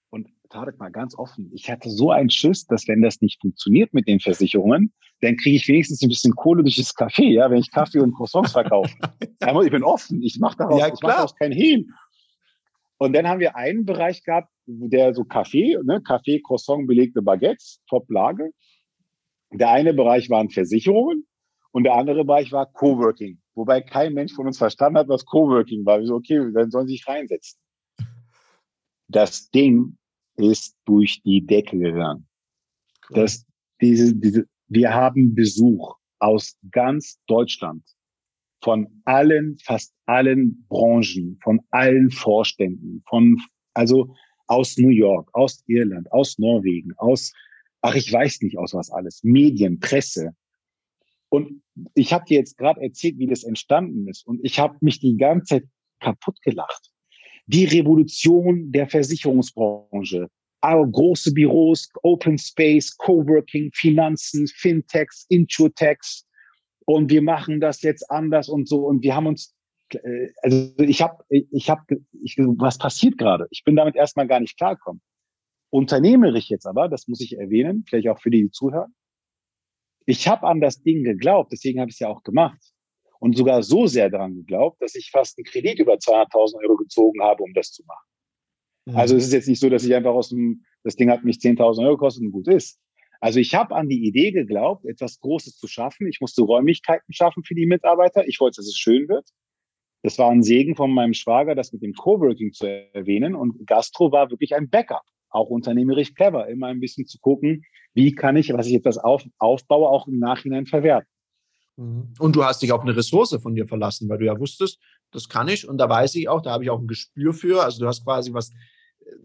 und Tarek mal ganz offen, ich hatte so einen Schiss, dass wenn das nicht funktioniert mit den Versicherungen, dann kriege ich wenigstens ein bisschen Kohle durch das Kaffee, ja, wenn ich Kaffee und Croissants verkaufe. ich bin offen, ich mache daraus, ja, ich mach daraus kein Hehl. Und dann haben wir einen Bereich gehabt, der so Kaffee, ne, Kaffee, Croissant, belegte Baguettes, Top-Lage. Der eine Bereich waren Versicherungen und der andere Bereich war Coworking. Wobei kein Mensch von uns verstanden hat, was Coworking war. Wir so, okay, dann sollen sie sich reinsetzen. Das Ding ist durch die Decke gegangen. Cool. Das, diese, diese, wir haben Besuch aus ganz Deutschland von allen, fast allen Branchen, von allen Vorständen, von, also aus New York, aus Irland, aus Norwegen, aus, ach, ich weiß nicht aus was alles, Medien, Presse. Und ich habe dir jetzt gerade erzählt, wie das entstanden ist. Und ich habe mich die ganze Zeit kaputt gelacht. Die Revolution der Versicherungsbranche, große Büros, Open Space, Coworking, Finanzen, Fintechs, Introtechs, und wir machen das jetzt anders und so und wir haben uns also ich habe ich habe ich, was passiert gerade? Ich bin damit erstmal gar nicht klargekommen. Unternehmerisch jetzt aber, das muss ich erwähnen, vielleicht auch für die, die zuhören. Ich habe an das Ding geglaubt, deswegen habe ich es ja auch gemacht. Und sogar so sehr daran geglaubt, dass ich fast einen Kredit über 200.000 Euro gezogen habe, um das zu machen. Mhm. Also es ist jetzt nicht so, dass ich einfach aus dem, das Ding hat mich 10.000 Euro gekostet und gut ist. Also ich habe an die Idee geglaubt, etwas Großes zu schaffen. Ich musste Räumlichkeiten schaffen für die Mitarbeiter. Ich wollte, dass es schön wird. Das war ein Segen von meinem Schwager, das mit dem Coworking zu erwähnen. Und Gastro war wirklich ein Backup, auch unternehmerisch clever, immer ein bisschen zu gucken, wie kann ich, was ich etwas auf, aufbaue, auch im Nachhinein verwerten. Mhm. Und du hast dich auf eine Ressource von dir verlassen, weil du ja wusstest, das kann ich und da weiß ich auch, da habe ich auch ein Gespür für. Also du hast quasi was,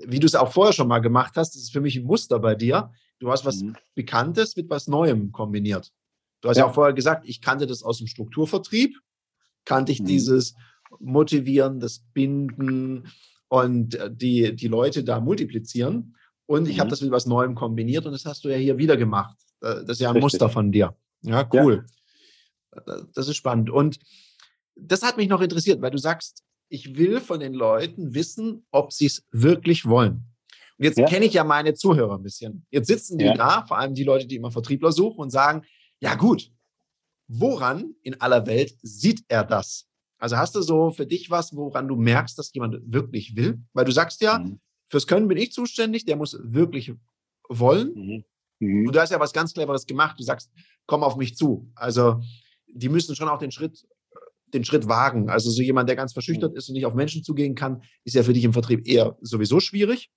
wie du es auch vorher schon mal gemacht hast, das ist für mich ein Muster bei dir. Du hast was mhm. Bekanntes mit was Neuem kombiniert. Du hast ja. ja. auch vorher gesagt, ich kannte das aus dem Strukturvertrieb, kannte ich mhm. dieses Motivieren, das Binden und äh, die, die Leute da multiplizieren. Und ich mhm. habe das mit was Neuem kombiniert und das hast du ja hier wieder gemacht. Das ist ja ein Richtig. Muster von dir. Ja, cool. Ja. Das ist spannend. Und das hat mich noch interessiert, weil du sagst, ich will von den Leuten wissen, ob sie es wirklich wollen. Und jetzt ja. kenne ich ja meine Zuhörer ein bisschen. Jetzt sitzen die ja. da, vor allem die Leute, die immer Vertriebler suchen und sagen, ja gut, woran in aller Welt sieht er das? Also hast du so für dich was, woran du merkst, dass jemand wirklich will? Weil du sagst ja, mhm. fürs Können bin ich zuständig, der muss wirklich wollen. Mhm. Mhm. Und du hast ja was ganz Cleveres gemacht. Du sagst, komm auf mich zu. Also die müssen schon auch den Schritt, den Schritt wagen. Also so jemand, der ganz verschüchtert mhm. ist und nicht auf Menschen zugehen kann, ist ja für dich im Vertrieb eher sowieso schwierig.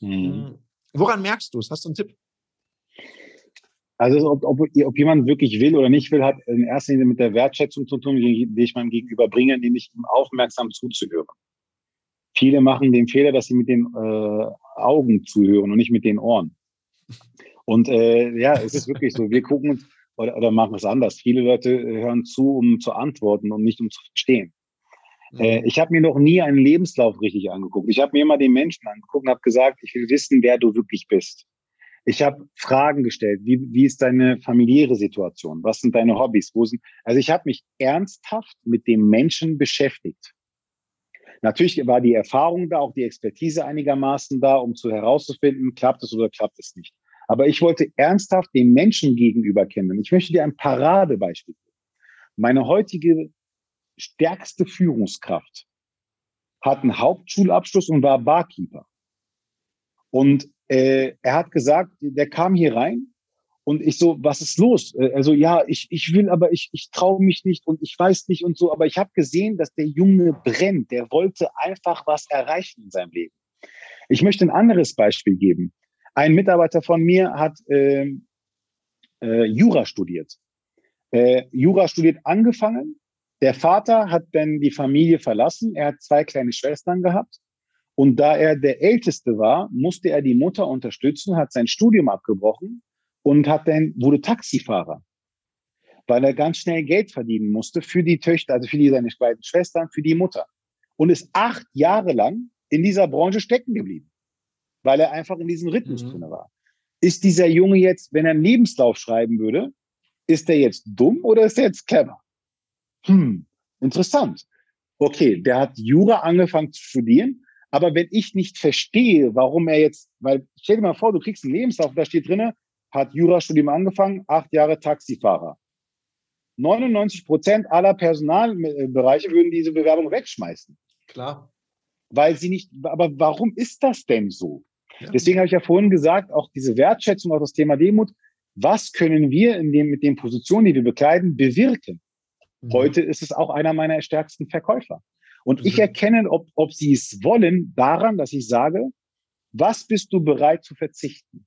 Mhm. Hm. Woran merkst du es? Hast du einen Tipp? Also ob, ob, ob jemand wirklich will oder nicht will, hat in erster Linie mit der Wertschätzung zu tun, die, ich meinem Gegenüber bringe, nämlich ihm aufmerksam zuzuhören. Viele machen den Fehler, dass sie mit den äh, Augen zuhören und nicht mit den Ohren. Und äh, ja, es ist wirklich so. Wir gucken uns oder, oder machen es anders. Viele Leute hören zu, um zu antworten und nicht um zu verstehen. Äh, ich habe mir noch nie einen Lebenslauf richtig angeguckt. Ich habe mir immer den Menschen angeguckt und habe gesagt, ich will wissen, wer du wirklich bist. Ich habe Fragen gestellt. Wie, wie ist deine familiäre Situation? Was sind deine Hobbys? Wo sind, also ich habe mich ernsthaft mit dem Menschen beschäftigt. Natürlich war die Erfahrung da, auch die Expertise einigermaßen da, um zu herauszufinden, klappt es oder klappt es nicht. Aber ich wollte ernsthaft dem Menschen gegenüber kennen. Ich möchte dir ein Paradebeispiel geben. Meine heutige stärkste Führungskraft, hat einen Hauptschulabschluss und war Barkeeper. Und äh, er hat gesagt, der kam hier rein und ich so, was ist los? Also ja, ich, ich will, aber ich, ich traue mich nicht und ich weiß nicht und so. Aber ich habe gesehen, dass der Junge brennt. Der wollte einfach was erreichen in seinem Leben. Ich möchte ein anderes Beispiel geben. Ein Mitarbeiter von mir hat äh, äh, Jura studiert. Äh, Jura studiert angefangen, der Vater hat dann die Familie verlassen. Er hat zwei kleine Schwestern gehabt. Und da er der Älteste war, musste er die Mutter unterstützen, hat sein Studium abgebrochen und hat dann, wurde Taxifahrer. Weil er ganz schnell Geld verdienen musste für die Töchter, also für die, seine beiden Schwestern, für die Mutter. Und ist acht Jahre lang in dieser Branche stecken geblieben. Weil er einfach in diesem Rhythmus mhm. drin war. Ist dieser Junge jetzt, wenn er einen Lebenslauf schreiben würde, ist er jetzt dumm oder ist er jetzt clever? Hm, interessant. Okay, der hat Jura angefangen zu studieren, aber wenn ich nicht verstehe, warum er jetzt, weil stell dir mal vor, du kriegst einen Lebenslauf, da steht drinne, hat Jurastudium angefangen, acht Jahre Taxifahrer. 99 Prozent aller Personalbereiche würden diese Bewerbung wegschmeißen. Klar. Weil sie nicht, aber warum ist das denn so? Ja. Deswegen habe ich ja vorhin gesagt, auch diese Wertschätzung, auch das Thema Demut, was können wir in dem, mit den Positionen, die wir bekleiden, bewirken? Mhm. Heute ist es auch einer meiner stärksten Verkäufer. Und mhm. ich erkenne, ob, ob sie es wollen, daran, dass ich sage, was bist du bereit zu verzichten?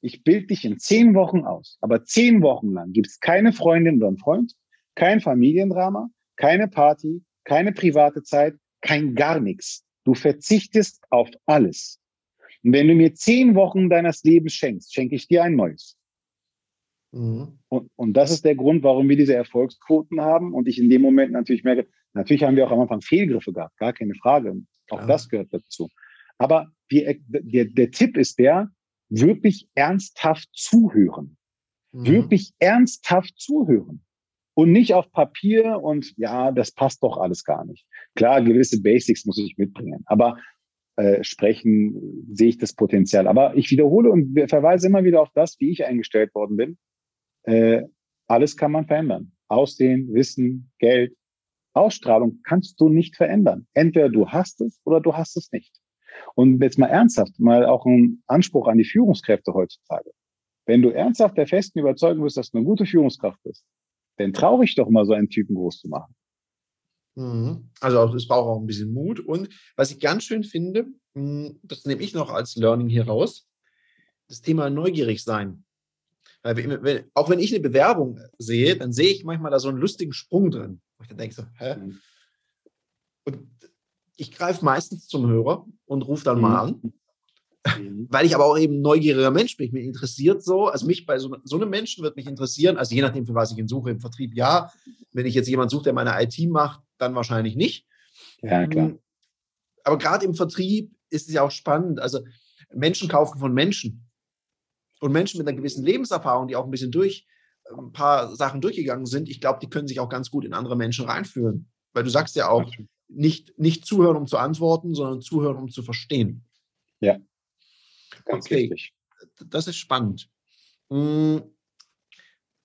Ich bilde dich in zehn Wochen aus, aber zehn Wochen lang gibt es keine Freundin oder einen Freund, kein Familiendrama, keine Party, keine private Zeit, kein gar nichts. Du verzichtest auf alles. Und wenn du mir zehn Wochen deines Lebens schenkst, schenke ich dir ein neues. Mhm. Und, und das ist der Grund, warum wir diese Erfolgsquoten haben. Und ich in dem Moment natürlich merke, natürlich haben wir auch am Anfang Fehlgriffe gehabt, gar keine Frage. Auch ja. das gehört dazu. Aber wir, der, der Tipp ist der, wirklich ernsthaft zuhören. Mhm. Wirklich ernsthaft zuhören. Und nicht auf Papier und ja, das passt doch alles gar nicht. Klar, gewisse Basics muss ich mitbringen. Aber äh, sprechen sehe ich das Potenzial. Aber ich wiederhole und verweise immer wieder auf das, wie ich eingestellt worden bin. Äh, alles kann man verändern. Aussehen, Wissen, Geld, Ausstrahlung kannst du nicht verändern. Entweder du hast es oder du hast es nicht. Und jetzt mal ernsthaft, mal auch ein Anspruch an die Führungskräfte heutzutage. Wenn du ernsthaft der festen Überzeugung bist, dass du eine gute Führungskraft bist, dann traurig doch mal so einen Typen groß zu machen. Mhm. Also es braucht auch ein bisschen Mut. Und was ich ganz schön finde, hm, das nehme ich noch als Learning hier raus, das Thema neugierig sein. Weil auch wenn ich eine Bewerbung sehe, dann sehe ich manchmal da so einen lustigen Sprung drin. Wo ich dann denke so, hä? Mhm. Und ich greife meistens zum Hörer und rufe dann mhm. mal an. Mhm. Weil ich aber auch eben neugieriger Mensch bin. Mich interessiert so, also mich bei so, so, einem Menschen wird mich interessieren, also je nachdem, für was ich ihn suche, im Vertrieb ja. Wenn ich jetzt jemanden suche, der meine IT macht, dann wahrscheinlich nicht. Ja, klar. Ähm, aber gerade im Vertrieb ist es ja auch spannend. Also Menschen kaufen von Menschen. Und Menschen mit einer gewissen Lebenserfahrung, die auch ein bisschen durch ein paar Sachen durchgegangen sind, ich glaube, die können sich auch ganz gut in andere Menschen reinführen. Weil du sagst ja auch, nicht, nicht zuhören, um zu antworten, sondern zuhören, um zu verstehen. Ja. Ganz okay. Richtig. Das ist spannend. Hm,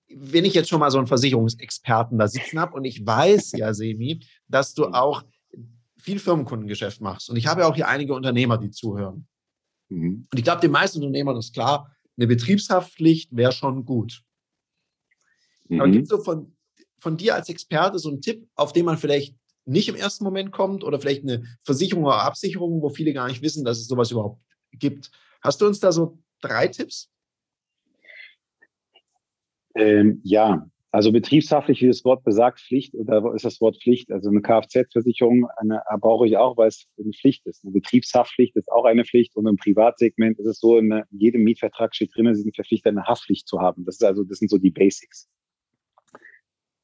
wenn ich jetzt schon mal so einen Versicherungsexperten da sitzen habe und ich weiß ja, Semi, dass du auch viel Firmenkundengeschäft machst und ich habe ja auch hier einige Unternehmer, die zuhören. Mhm. Und ich glaube, den meisten Unternehmern ist klar, eine Betriebshaftpflicht wäre schon gut. Mhm. Aber gibt es so von, von dir als Experte so einen Tipp, auf den man vielleicht nicht im ersten Moment kommt oder vielleicht eine Versicherung oder Absicherung, wo viele gar nicht wissen, dass es sowas überhaupt gibt? Hast du uns da so drei Tipps? Ähm, ja, also betriebshaftlich, wie das Wort besagt, Pflicht, da ist das Wort Pflicht. Also eine Kfz-Versicherung brauche ich auch, weil es eine Pflicht ist. Eine Betriebshaftpflicht ist auch eine Pflicht und im Privatsegment ist es so, in jedem Mietvertrag steht drin, sie sind verpflichtet, eine Haftpflicht zu haben. Das ist also, das sind so die Basics.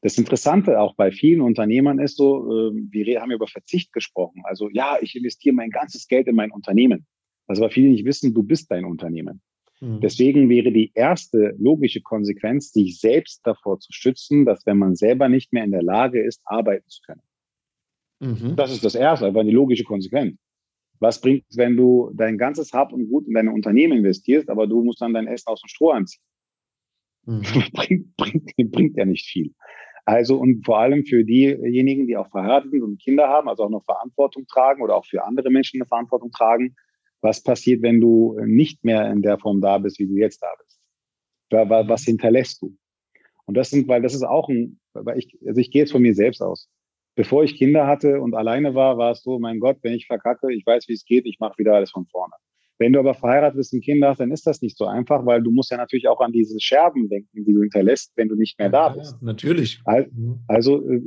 Das Interessante auch bei vielen Unternehmern ist so, ähm, wir haben über Verzicht gesprochen. Also ja, ich investiere mein ganzes Geld in mein Unternehmen. Was aber viele nicht wissen, du bist dein Unternehmen. Mhm. Deswegen wäre die erste logische Konsequenz, sich selbst davor zu schützen, dass wenn man selber nicht mehr in der Lage ist, arbeiten zu können. Mhm. Das ist das Erste, aber die logische Konsequenz. Was bringt es, wenn du dein ganzes Hab und Gut in deine Unternehmen investierst, aber du musst dann dein Essen aus dem Stroh anziehen? Mhm. bringt, bringt, bringt ja nicht viel. Also und vor allem für diejenigen, die auch verheiratet sind und Kinder haben, also auch noch Verantwortung tragen oder auch für andere Menschen eine Verantwortung tragen, was passiert, wenn du nicht mehr in der Form da bist, wie du jetzt da bist? Was hinterlässt du? Und das sind, weil das ist auch ein, weil ich, also ich gehe jetzt von mir selbst aus. Bevor ich Kinder hatte und alleine war, war es so, mein Gott, wenn ich verkacke, ich weiß, wie es geht, ich mache wieder alles von vorne. Wenn du aber verheiratet bist und Kinder hast, dann ist das nicht so einfach, weil du musst ja natürlich auch an diese Scherben denken, die du hinterlässt, wenn du nicht mehr da bist. Ja, natürlich. Mhm. Also äh,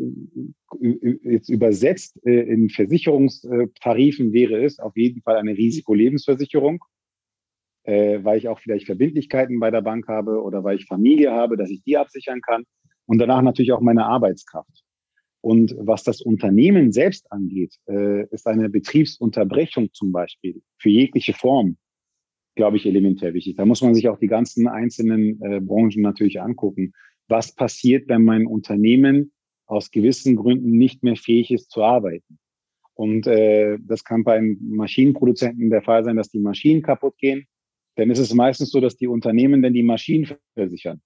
jetzt übersetzt äh, in Versicherungstarifen wäre es auf jeden Fall eine Risikolebensversicherung, äh, weil ich auch vielleicht Verbindlichkeiten bei der Bank habe oder weil ich Familie habe, dass ich die absichern kann und danach natürlich auch meine Arbeitskraft. Und was das Unternehmen selbst angeht, äh, ist eine Betriebsunterbrechung zum Beispiel für jegliche Form, glaube ich, elementär wichtig. Da muss man sich auch die ganzen einzelnen äh, Branchen natürlich angucken. Was passiert, wenn mein Unternehmen aus gewissen Gründen nicht mehr fähig ist zu arbeiten? Und äh, das kann bei einem Maschinenproduzenten der Fall sein, dass die Maschinen kaputt gehen. Denn es ist meistens so, dass die Unternehmen dann die Maschinen versichern.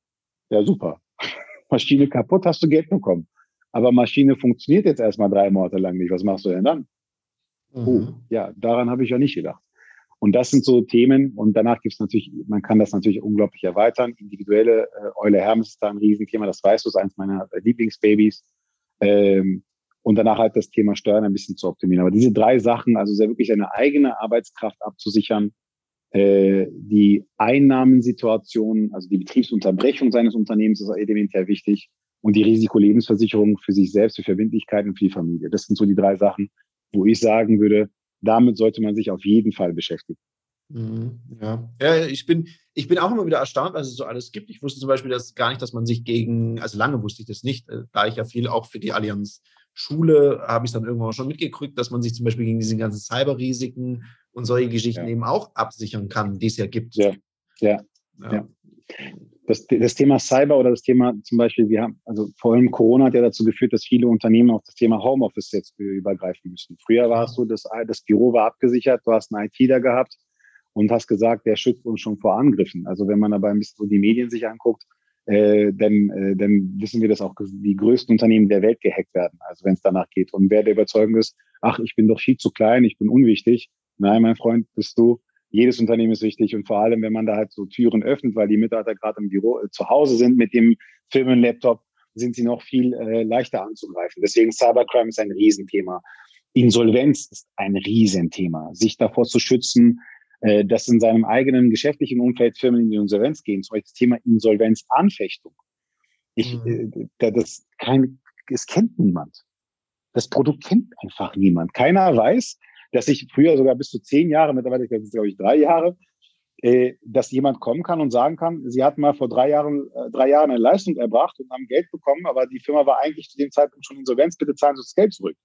Ja, super. Maschine kaputt, hast du Geld bekommen aber Maschine funktioniert jetzt erstmal drei Monate lang nicht. Was machst du denn dann? Mhm. Oh, ja, daran habe ich ja nicht gedacht. Und das sind so Themen. Und danach gibt es natürlich, man kann das natürlich unglaublich erweitern. Individuelle äh, Eule Hermes ist da ein Riesenthema. Das weißt du, ist eines meiner Lieblingsbabys. Ähm, und danach halt das Thema Steuern ein bisschen zu optimieren. Aber diese drei Sachen, also sehr wirklich seine eigene Arbeitskraft abzusichern, äh, die Einnahmensituation, also die Betriebsunterbrechung seines Unternehmens ist elementär wichtig und die Risikolebensversicherung für sich selbst, für Verbindlichkeiten und für die Familie. Das sind so die drei Sachen, wo ich sagen würde, damit sollte man sich auf jeden Fall beschäftigen. Mhm, ja. ja, ich bin, ich bin auch immer wieder erstaunt, was es so alles gibt. Ich wusste zum Beispiel dass gar nicht, dass man sich gegen, also lange wusste ich das nicht, äh, da ich ja viel auch für die Allianz Schule habe ich dann irgendwann schon mitgekriegt, dass man sich zum Beispiel gegen diese ganzen Cyberrisiken und solche Geschichten ja. eben auch absichern kann, die es ja gibt. Ja, ja. ja. ja das, das Thema Cyber oder das Thema zum Beispiel, wir haben, also vor allem Corona hat ja dazu geführt, dass viele Unternehmen auf das Thema Homeoffice jetzt übergreifen müssen. Früher war es so, dass das Büro war abgesichert, du hast einen IT da gehabt und hast gesagt, der schützt uns schon vor Angriffen. Also wenn man aber ein bisschen so die Medien sich anguckt, äh, dann, äh, dann wissen wir, dass auch die größten Unternehmen der Welt gehackt werden, also wenn es danach geht. Und wer der Überzeugung ist, ach, ich bin doch viel zu klein, ich bin unwichtig. Nein, mein Freund, bist du jedes Unternehmen ist wichtig und vor allem, wenn man da halt so Türen öffnet, weil die Mitarbeiter gerade im Büro äh, zu Hause sind mit dem Firmenlaptop, sind sie noch viel äh, leichter anzugreifen. Deswegen Cybercrime ist ein Riesenthema. Insolvenz ist ein Riesenthema. Sich davor zu schützen, äh, dass in seinem eigenen geschäftlichen Umfeld Firmen in die Insolvenz gehen, zum Beispiel das Thema Insolvenzanfechtung. Ich, mhm. äh, das kein, es kennt niemand. Das Produkt kennt einfach niemand. Keiner weiß, dass ich früher sogar bis zu zehn Jahre, mittlerweile das ist glaube ich drei Jahre, äh, dass jemand kommen kann und sagen kann, sie hatten mal vor drei Jahren, äh, drei Jahren eine Leistung erbracht und haben Geld bekommen, aber die Firma war eigentlich zu dem Zeitpunkt schon insolvenz, bitte zahlen Sie das Geld zurück.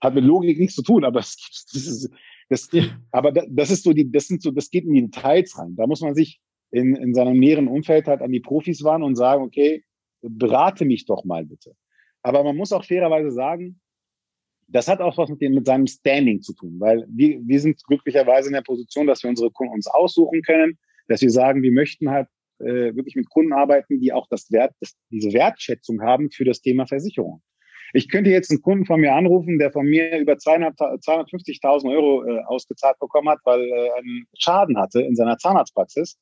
Hat mit Logik nichts zu tun, aber es das ist, das, aber das ist so die, das sind so, das geht in die Details rein. Da muss man sich in, in seinem näheren Umfeld halt an die Profis warnen und sagen, okay, berate mich doch mal bitte. Aber man muss auch fairerweise sagen, das hat auch was mit, dem, mit seinem Standing zu tun, weil wir, wir sind glücklicherweise in der Position, dass wir unsere Kunden uns aussuchen können, dass wir sagen, wir möchten halt äh, wirklich mit Kunden arbeiten, die auch das Wert, das, diese Wertschätzung haben für das Thema Versicherung. Ich könnte jetzt einen Kunden von mir anrufen, der von mir über 250.000 Euro äh, ausgezahlt bekommen hat, weil er äh, einen Schaden hatte in seiner Zahnarztpraxis.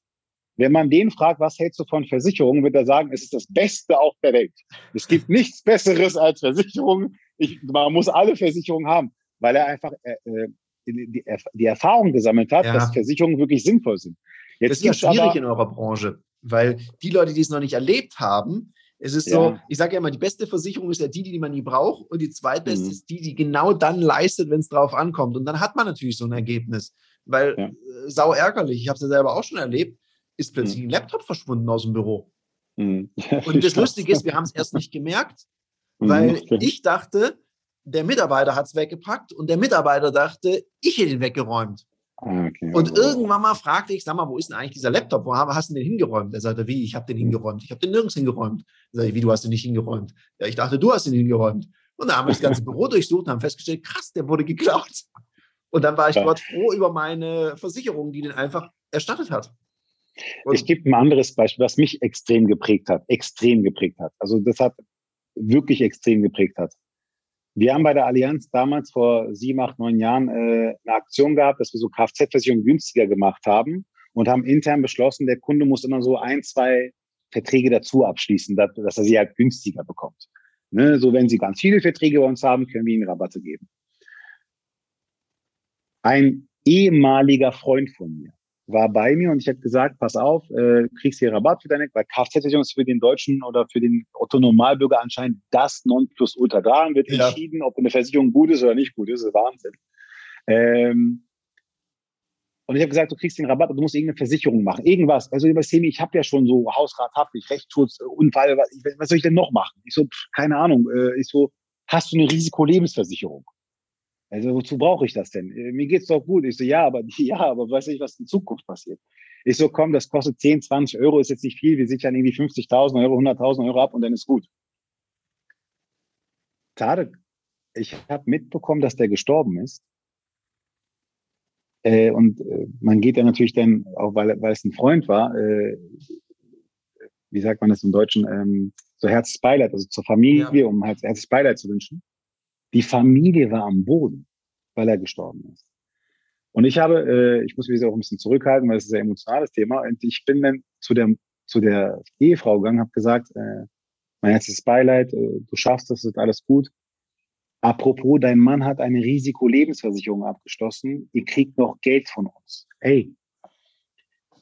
Wenn man den fragt, was hältst du von Versicherungen, wird er sagen, es ist das Beste auf der Welt. Es gibt nichts Besseres als Versicherungen ich, man muss alle Versicherungen haben, weil er einfach äh, äh die, die, Erfahrung gesammelt hat, ja. dass Versicherungen wirklich sinnvoll sind. Jetzt das ist ja schwierig aber, in eurer Branche, weil die Leute, die es noch nicht erlebt haben, es ist so, ja. ich sage ja immer, die beste Versicherung ist ja die, die man nie braucht und die zweitbeste mhm. ist die, die genau dann leistet, wenn es drauf ankommt. Und dann hat man natürlich so ein Ergebnis, weil ja. äh, sau ärgerlich, ich habe es ja selber auch schon erlebt, ist plötzlich mhm. ein Laptop verschwunden aus dem Büro. Mhm. Und das Lustige ist, wir haben es erst nicht gemerkt, Weil mhm. ich dachte, der Mitarbeiter hat es weggepackt und der Mitarbeiter dachte, ich hätte ihn weggeräumt. Ah, okay, und also. irgendwann mal fragte ich, sag mal, wo ist denn eigentlich dieser Laptop? Wo hast du den hingeräumt? Er sagte, wie, ich habe den hingeräumt. Ich habe den nirgends hingeräumt. Ich sage, wie, du hast den nicht hingeräumt? Ja, ich dachte, du hast ihn hingeräumt. Und dann haben wir das ganze Büro durchsucht und haben festgestellt, krass, der wurde geklaut. Und dann war ich dort froh über meine Versicherung, die den einfach erstattet hat. Und ich gebe ein anderes Beispiel, was mich extrem geprägt hat, extrem geprägt hat. Also das hat wirklich extrem geprägt hat. Wir haben bei der Allianz damals vor sieben, acht, neun Jahren äh, eine Aktion gehabt, dass wir so Kfz-Versicherungen günstiger gemacht haben und haben intern beschlossen, der Kunde muss immer so ein, zwei Verträge dazu abschließen, dass, dass er sie halt günstiger bekommt. Ne? So, wenn Sie ganz viele Verträge bei uns haben, können wir Ihnen Rabatte geben. Ein ehemaliger Freund von mir war bei mir und ich habe gesagt, pass auf, äh, kriegst hier Rabatt für deine, weil Kfz-Versicherung ist für den Deutschen oder für den Otto-Normalbürger anscheinend das Nonplusultra. Da wird ja. entschieden, ob eine Versicherung gut ist oder nicht gut ist. Das ist Wahnsinn. Ähm, und ich habe gesagt, du kriegst den Rabatt, du musst irgendeine Versicherung machen, irgendwas. Also über Semi, ich habe ja schon so Hausrat, Haftpflicht, Rechtsschutz, Unfall, was, was soll ich denn noch machen? Ich so, keine Ahnung. Äh, ich so, hast du eine Risikolebensversicherung? Also wozu brauche ich das denn? Äh, mir geht's doch gut. Ich so, ja, aber ja, aber weiß ich, was in Zukunft passiert. Ich so, komm, das kostet 10, 20 Euro, ist jetzt nicht viel. Wir sichern irgendwie 50.000 Euro, 100.000 Euro ab und dann ist gut. Tarek, ich habe mitbekommen, dass der gestorben ist. Äh, und äh, man geht ja natürlich dann, auch weil, weil es ein Freund war, äh, wie sagt man das im Deutschen, ähm, so Herzbeileid, also zur Familie, ja. um halt Herzbeileid zu wünschen. Die Familie war am Boden, weil er gestorben ist. Und ich habe, äh, ich muss mich auch ein bisschen zurückhalten, weil es ist ein sehr emotionales Thema. Und ich bin dann zu der, zu der Ehefrau gegangen, habe gesagt, äh, mein herzliches Beileid, äh, du schaffst das, ist alles gut. Apropos, dein Mann hat eine Risikolebensversicherung abgeschlossen. Ihr kriegt noch Geld von uns. Hey,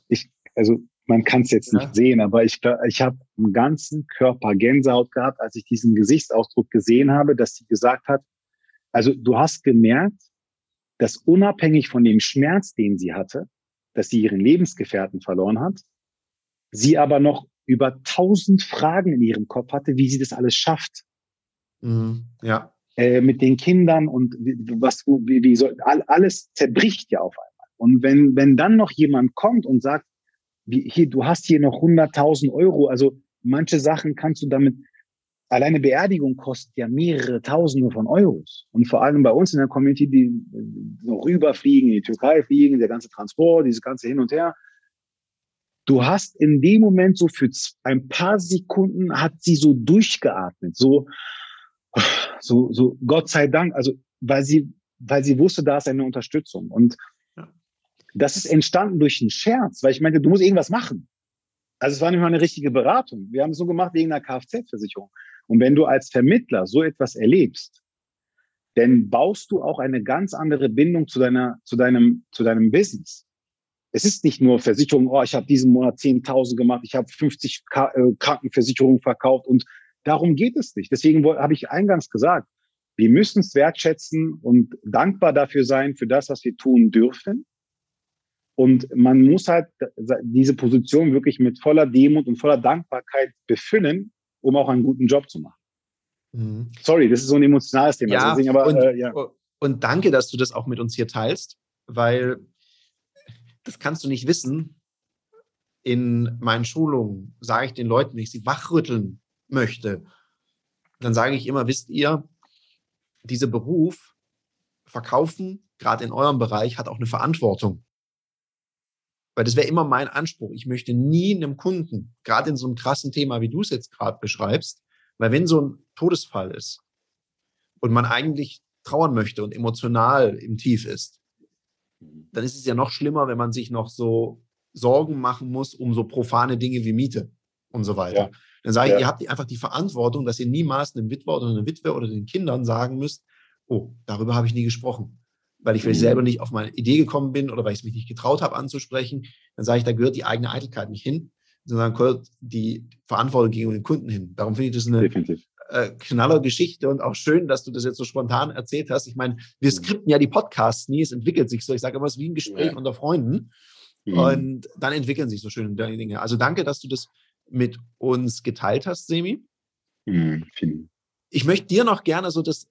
ich, also man kann es jetzt ja. nicht sehen, aber ich, ich habe im ganzen Körper Gänsehaut gehabt, als ich diesen Gesichtsausdruck gesehen habe, dass sie gesagt hat, also du hast gemerkt, dass unabhängig von dem Schmerz, den sie hatte, dass sie ihren Lebensgefährten verloren hat, sie aber noch über tausend Fragen in ihrem Kopf hatte, wie sie das alles schafft. Mhm, ja. Äh, mit den Kindern und was, wie, wie soll, alles zerbricht ja auf einmal. Und wenn, wenn dann noch jemand kommt und sagt, wie, hier, du hast hier noch 100.000 Euro. Also manche Sachen kannst du damit, alleine Beerdigung kostet ja mehrere Tausende von Euros. Und vor allem bei uns in der Community, die noch rüberfliegen, in die Türkei fliegen, der ganze Transport, dieses ganze Hin und Her. Du hast in dem Moment so für ein paar Sekunden hat sie so durchgeatmet, so, so, so, Gott sei Dank, also, weil sie, weil sie wusste, da ist eine Unterstützung. Und das ist entstanden durch einen Scherz, weil ich meinte, du musst irgendwas machen. Also es war nicht mal eine richtige Beratung. Wir haben es so gemacht wegen einer Kfz-Versicherung. Und wenn du als Vermittler so etwas erlebst, dann baust du auch eine ganz andere Bindung zu deiner, zu deinem, zu deinem Business. Es ist nicht nur Versicherung, oh, ich habe diesen Monat 10.000 gemacht, ich habe 50 K äh, Krankenversicherungen verkauft und darum geht es nicht. Deswegen habe ich eingangs gesagt, wir müssen es wertschätzen und dankbar dafür sein für das, was wir tun dürfen. Und man muss halt diese Position wirklich mit voller Demut und voller Dankbarkeit befüllen, um auch einen guten Job zu machen. Mhm. Sorry, das ist so ein emotionales Thema. Ja, deswegen, aber, und, äh, ja. und danke, dass du das auch mit uns hier teilst, weil das kannst du nicht wissen. In meinen Schulungen sage ich den Leuten, wenn ich sie wachrütteln möchte, dann sage ich immer, wisst ihr, dieser Beruf, Verkaufen, gerade in eurem Bereich, hat auch eine Verantwortung. Weil das wäre immer mein Anspruch. Ich möchte nie einem Kunden, gerade in so einem krassen Thema, wie du es jetzt gerade beschreibst, weil wenn so ein Todesfall ist und man eigentlich trauern möchte und emotional im Tief ist, dann ist es ja noch schlimmer, wenn man sich noch so Sorgen machen muss um so profane Dinge wie Miete und so weiter. Ja. Dann sage ich, ja. ihr habt einfach die Verantwortung, dass ihr niemals einem Witwer oder einer Witwe oder den Kindern sagen müsst, oh, darüber habe ich nie gesprochen weil ich vielleicht mhm. selber nicht auf meine Idee gekommen bin oder weil ich es mich nicht getraut habe anzusprechen, dann sage ich, da gehört die eigene Eitelkeit nicht hin, sondern gehört die Verantwortung gegenüber den Kunden hin. Darum finde ich das eine Definitiv. äh, knaller Geschichte und auch schön, dass du das jetzt so spontan erzählt hast. Ich meine, wir mhm. skripten ja die Podcasts nie, es entwickelt sich so. Ich sage immer, es ist wie ein Gespräch ja. unter Freunden. Mhm. Und dann entwickeln sich so schöne Dinge. Also danke, dass du das mit uns geteilt hast, Semi. Mhm. Ich möchte dir noch gerne so das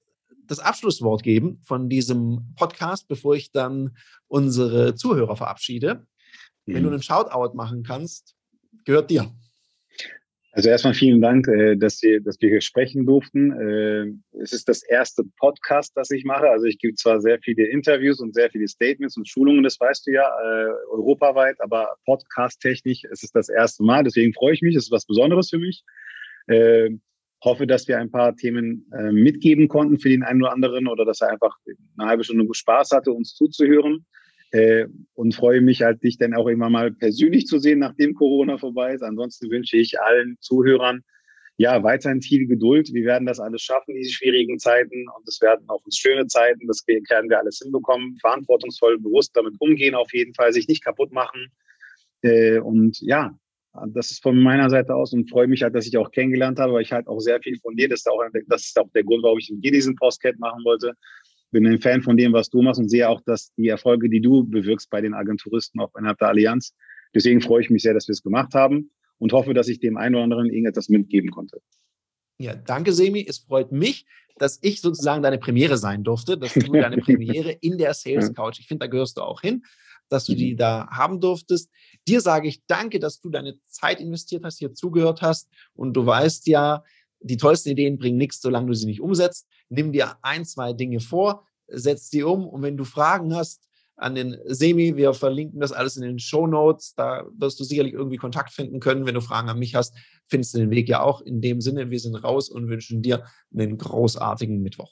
das Abschlusswort geben von diesem Podcast, bevor ich dann unsere Zuhörer verabschiede. Mhm. Wenn du mhm. einen Shoutout machen kannst, gehört dir. Also erstmal vielen Dank, äh, dass wir, dass wir hier sprechen durften. Äh, es ist das erste Podcast, das ich mache. Also ich gebe zwar sehr viele Interviews und sehr viele Statements und Schulungen, das weißt du ja, äh, europaweit, aber podcast-technisch ist es das erste Mal. Deswegen freue ich mich. Es ist was Besonderes für mich hoffe, dass wir ein paar Themen äh, mitgeben konnten für den einen oder anderen oder dass er einfach eine halbe Stunde Spaß hatte, uns zuzuhören. Äh, und freue mich halt, dich dann auch immer mal persönlich zu sehen, nachdem Corona vorbei ist. Ansonsten wünsche ich allen Zuhörern ja, weiterhin viel Geduld. Wir werden das alles schaffen, diese schwierigen Zeiten. Und es werden auch uns schöne Zeiten. Das werden wir alles hinbekommen. Verantwortungsvoll, bewusst damit umgehen, auf jeden Fall, sich nicht kaputt machen. Äh, und ja, das ist von meiner Seite aus und freue mich halt, dass ich auch kennengelernt habe, weil ich halt auch sehr viel von dir, das ist auch, das ist auch der Grund, warum ich mit dir diesen Postcat machen wollte. Bin ein Fan von dem, was du machst und sehe auch, dass die Erfolge, die du bewirkst bei den Agenturisten, auch innerhalb der Allianz. Deswegen freue ich mich sehr, dass wir es gemacht haben und hoffe, dass ich dem einen oder anderen irgendetwas mitgeben konnte. Ja, danke, Semi. Es freut mich, dass ich sozusagen deine Premiere sein durfte, dass du deine Premiere in der Sales Couch, ich finde, da gehörst du auch hin, dass du die mhm. da haben durftest. Dir sage ich danke, dass du deine Zeit investiert hast, hier zugehört hast und du weißt ja, die tollsten Ideen bringen nichts, solange du sie nicht umsetzt. Nimm dir ein, zwei Dinge vor, setz sie um und wenn du Fragen hast, an den Semi. Wir verlinken das alles in den Show Notes. Da wirst du sicherlich irgendwie Kontakt finden können. Wenn du Fragen an mich hast, findest du den Weg ja auch. In dem Sinne, wir sind raus und wünschen dir einen großartigen Mittwoch.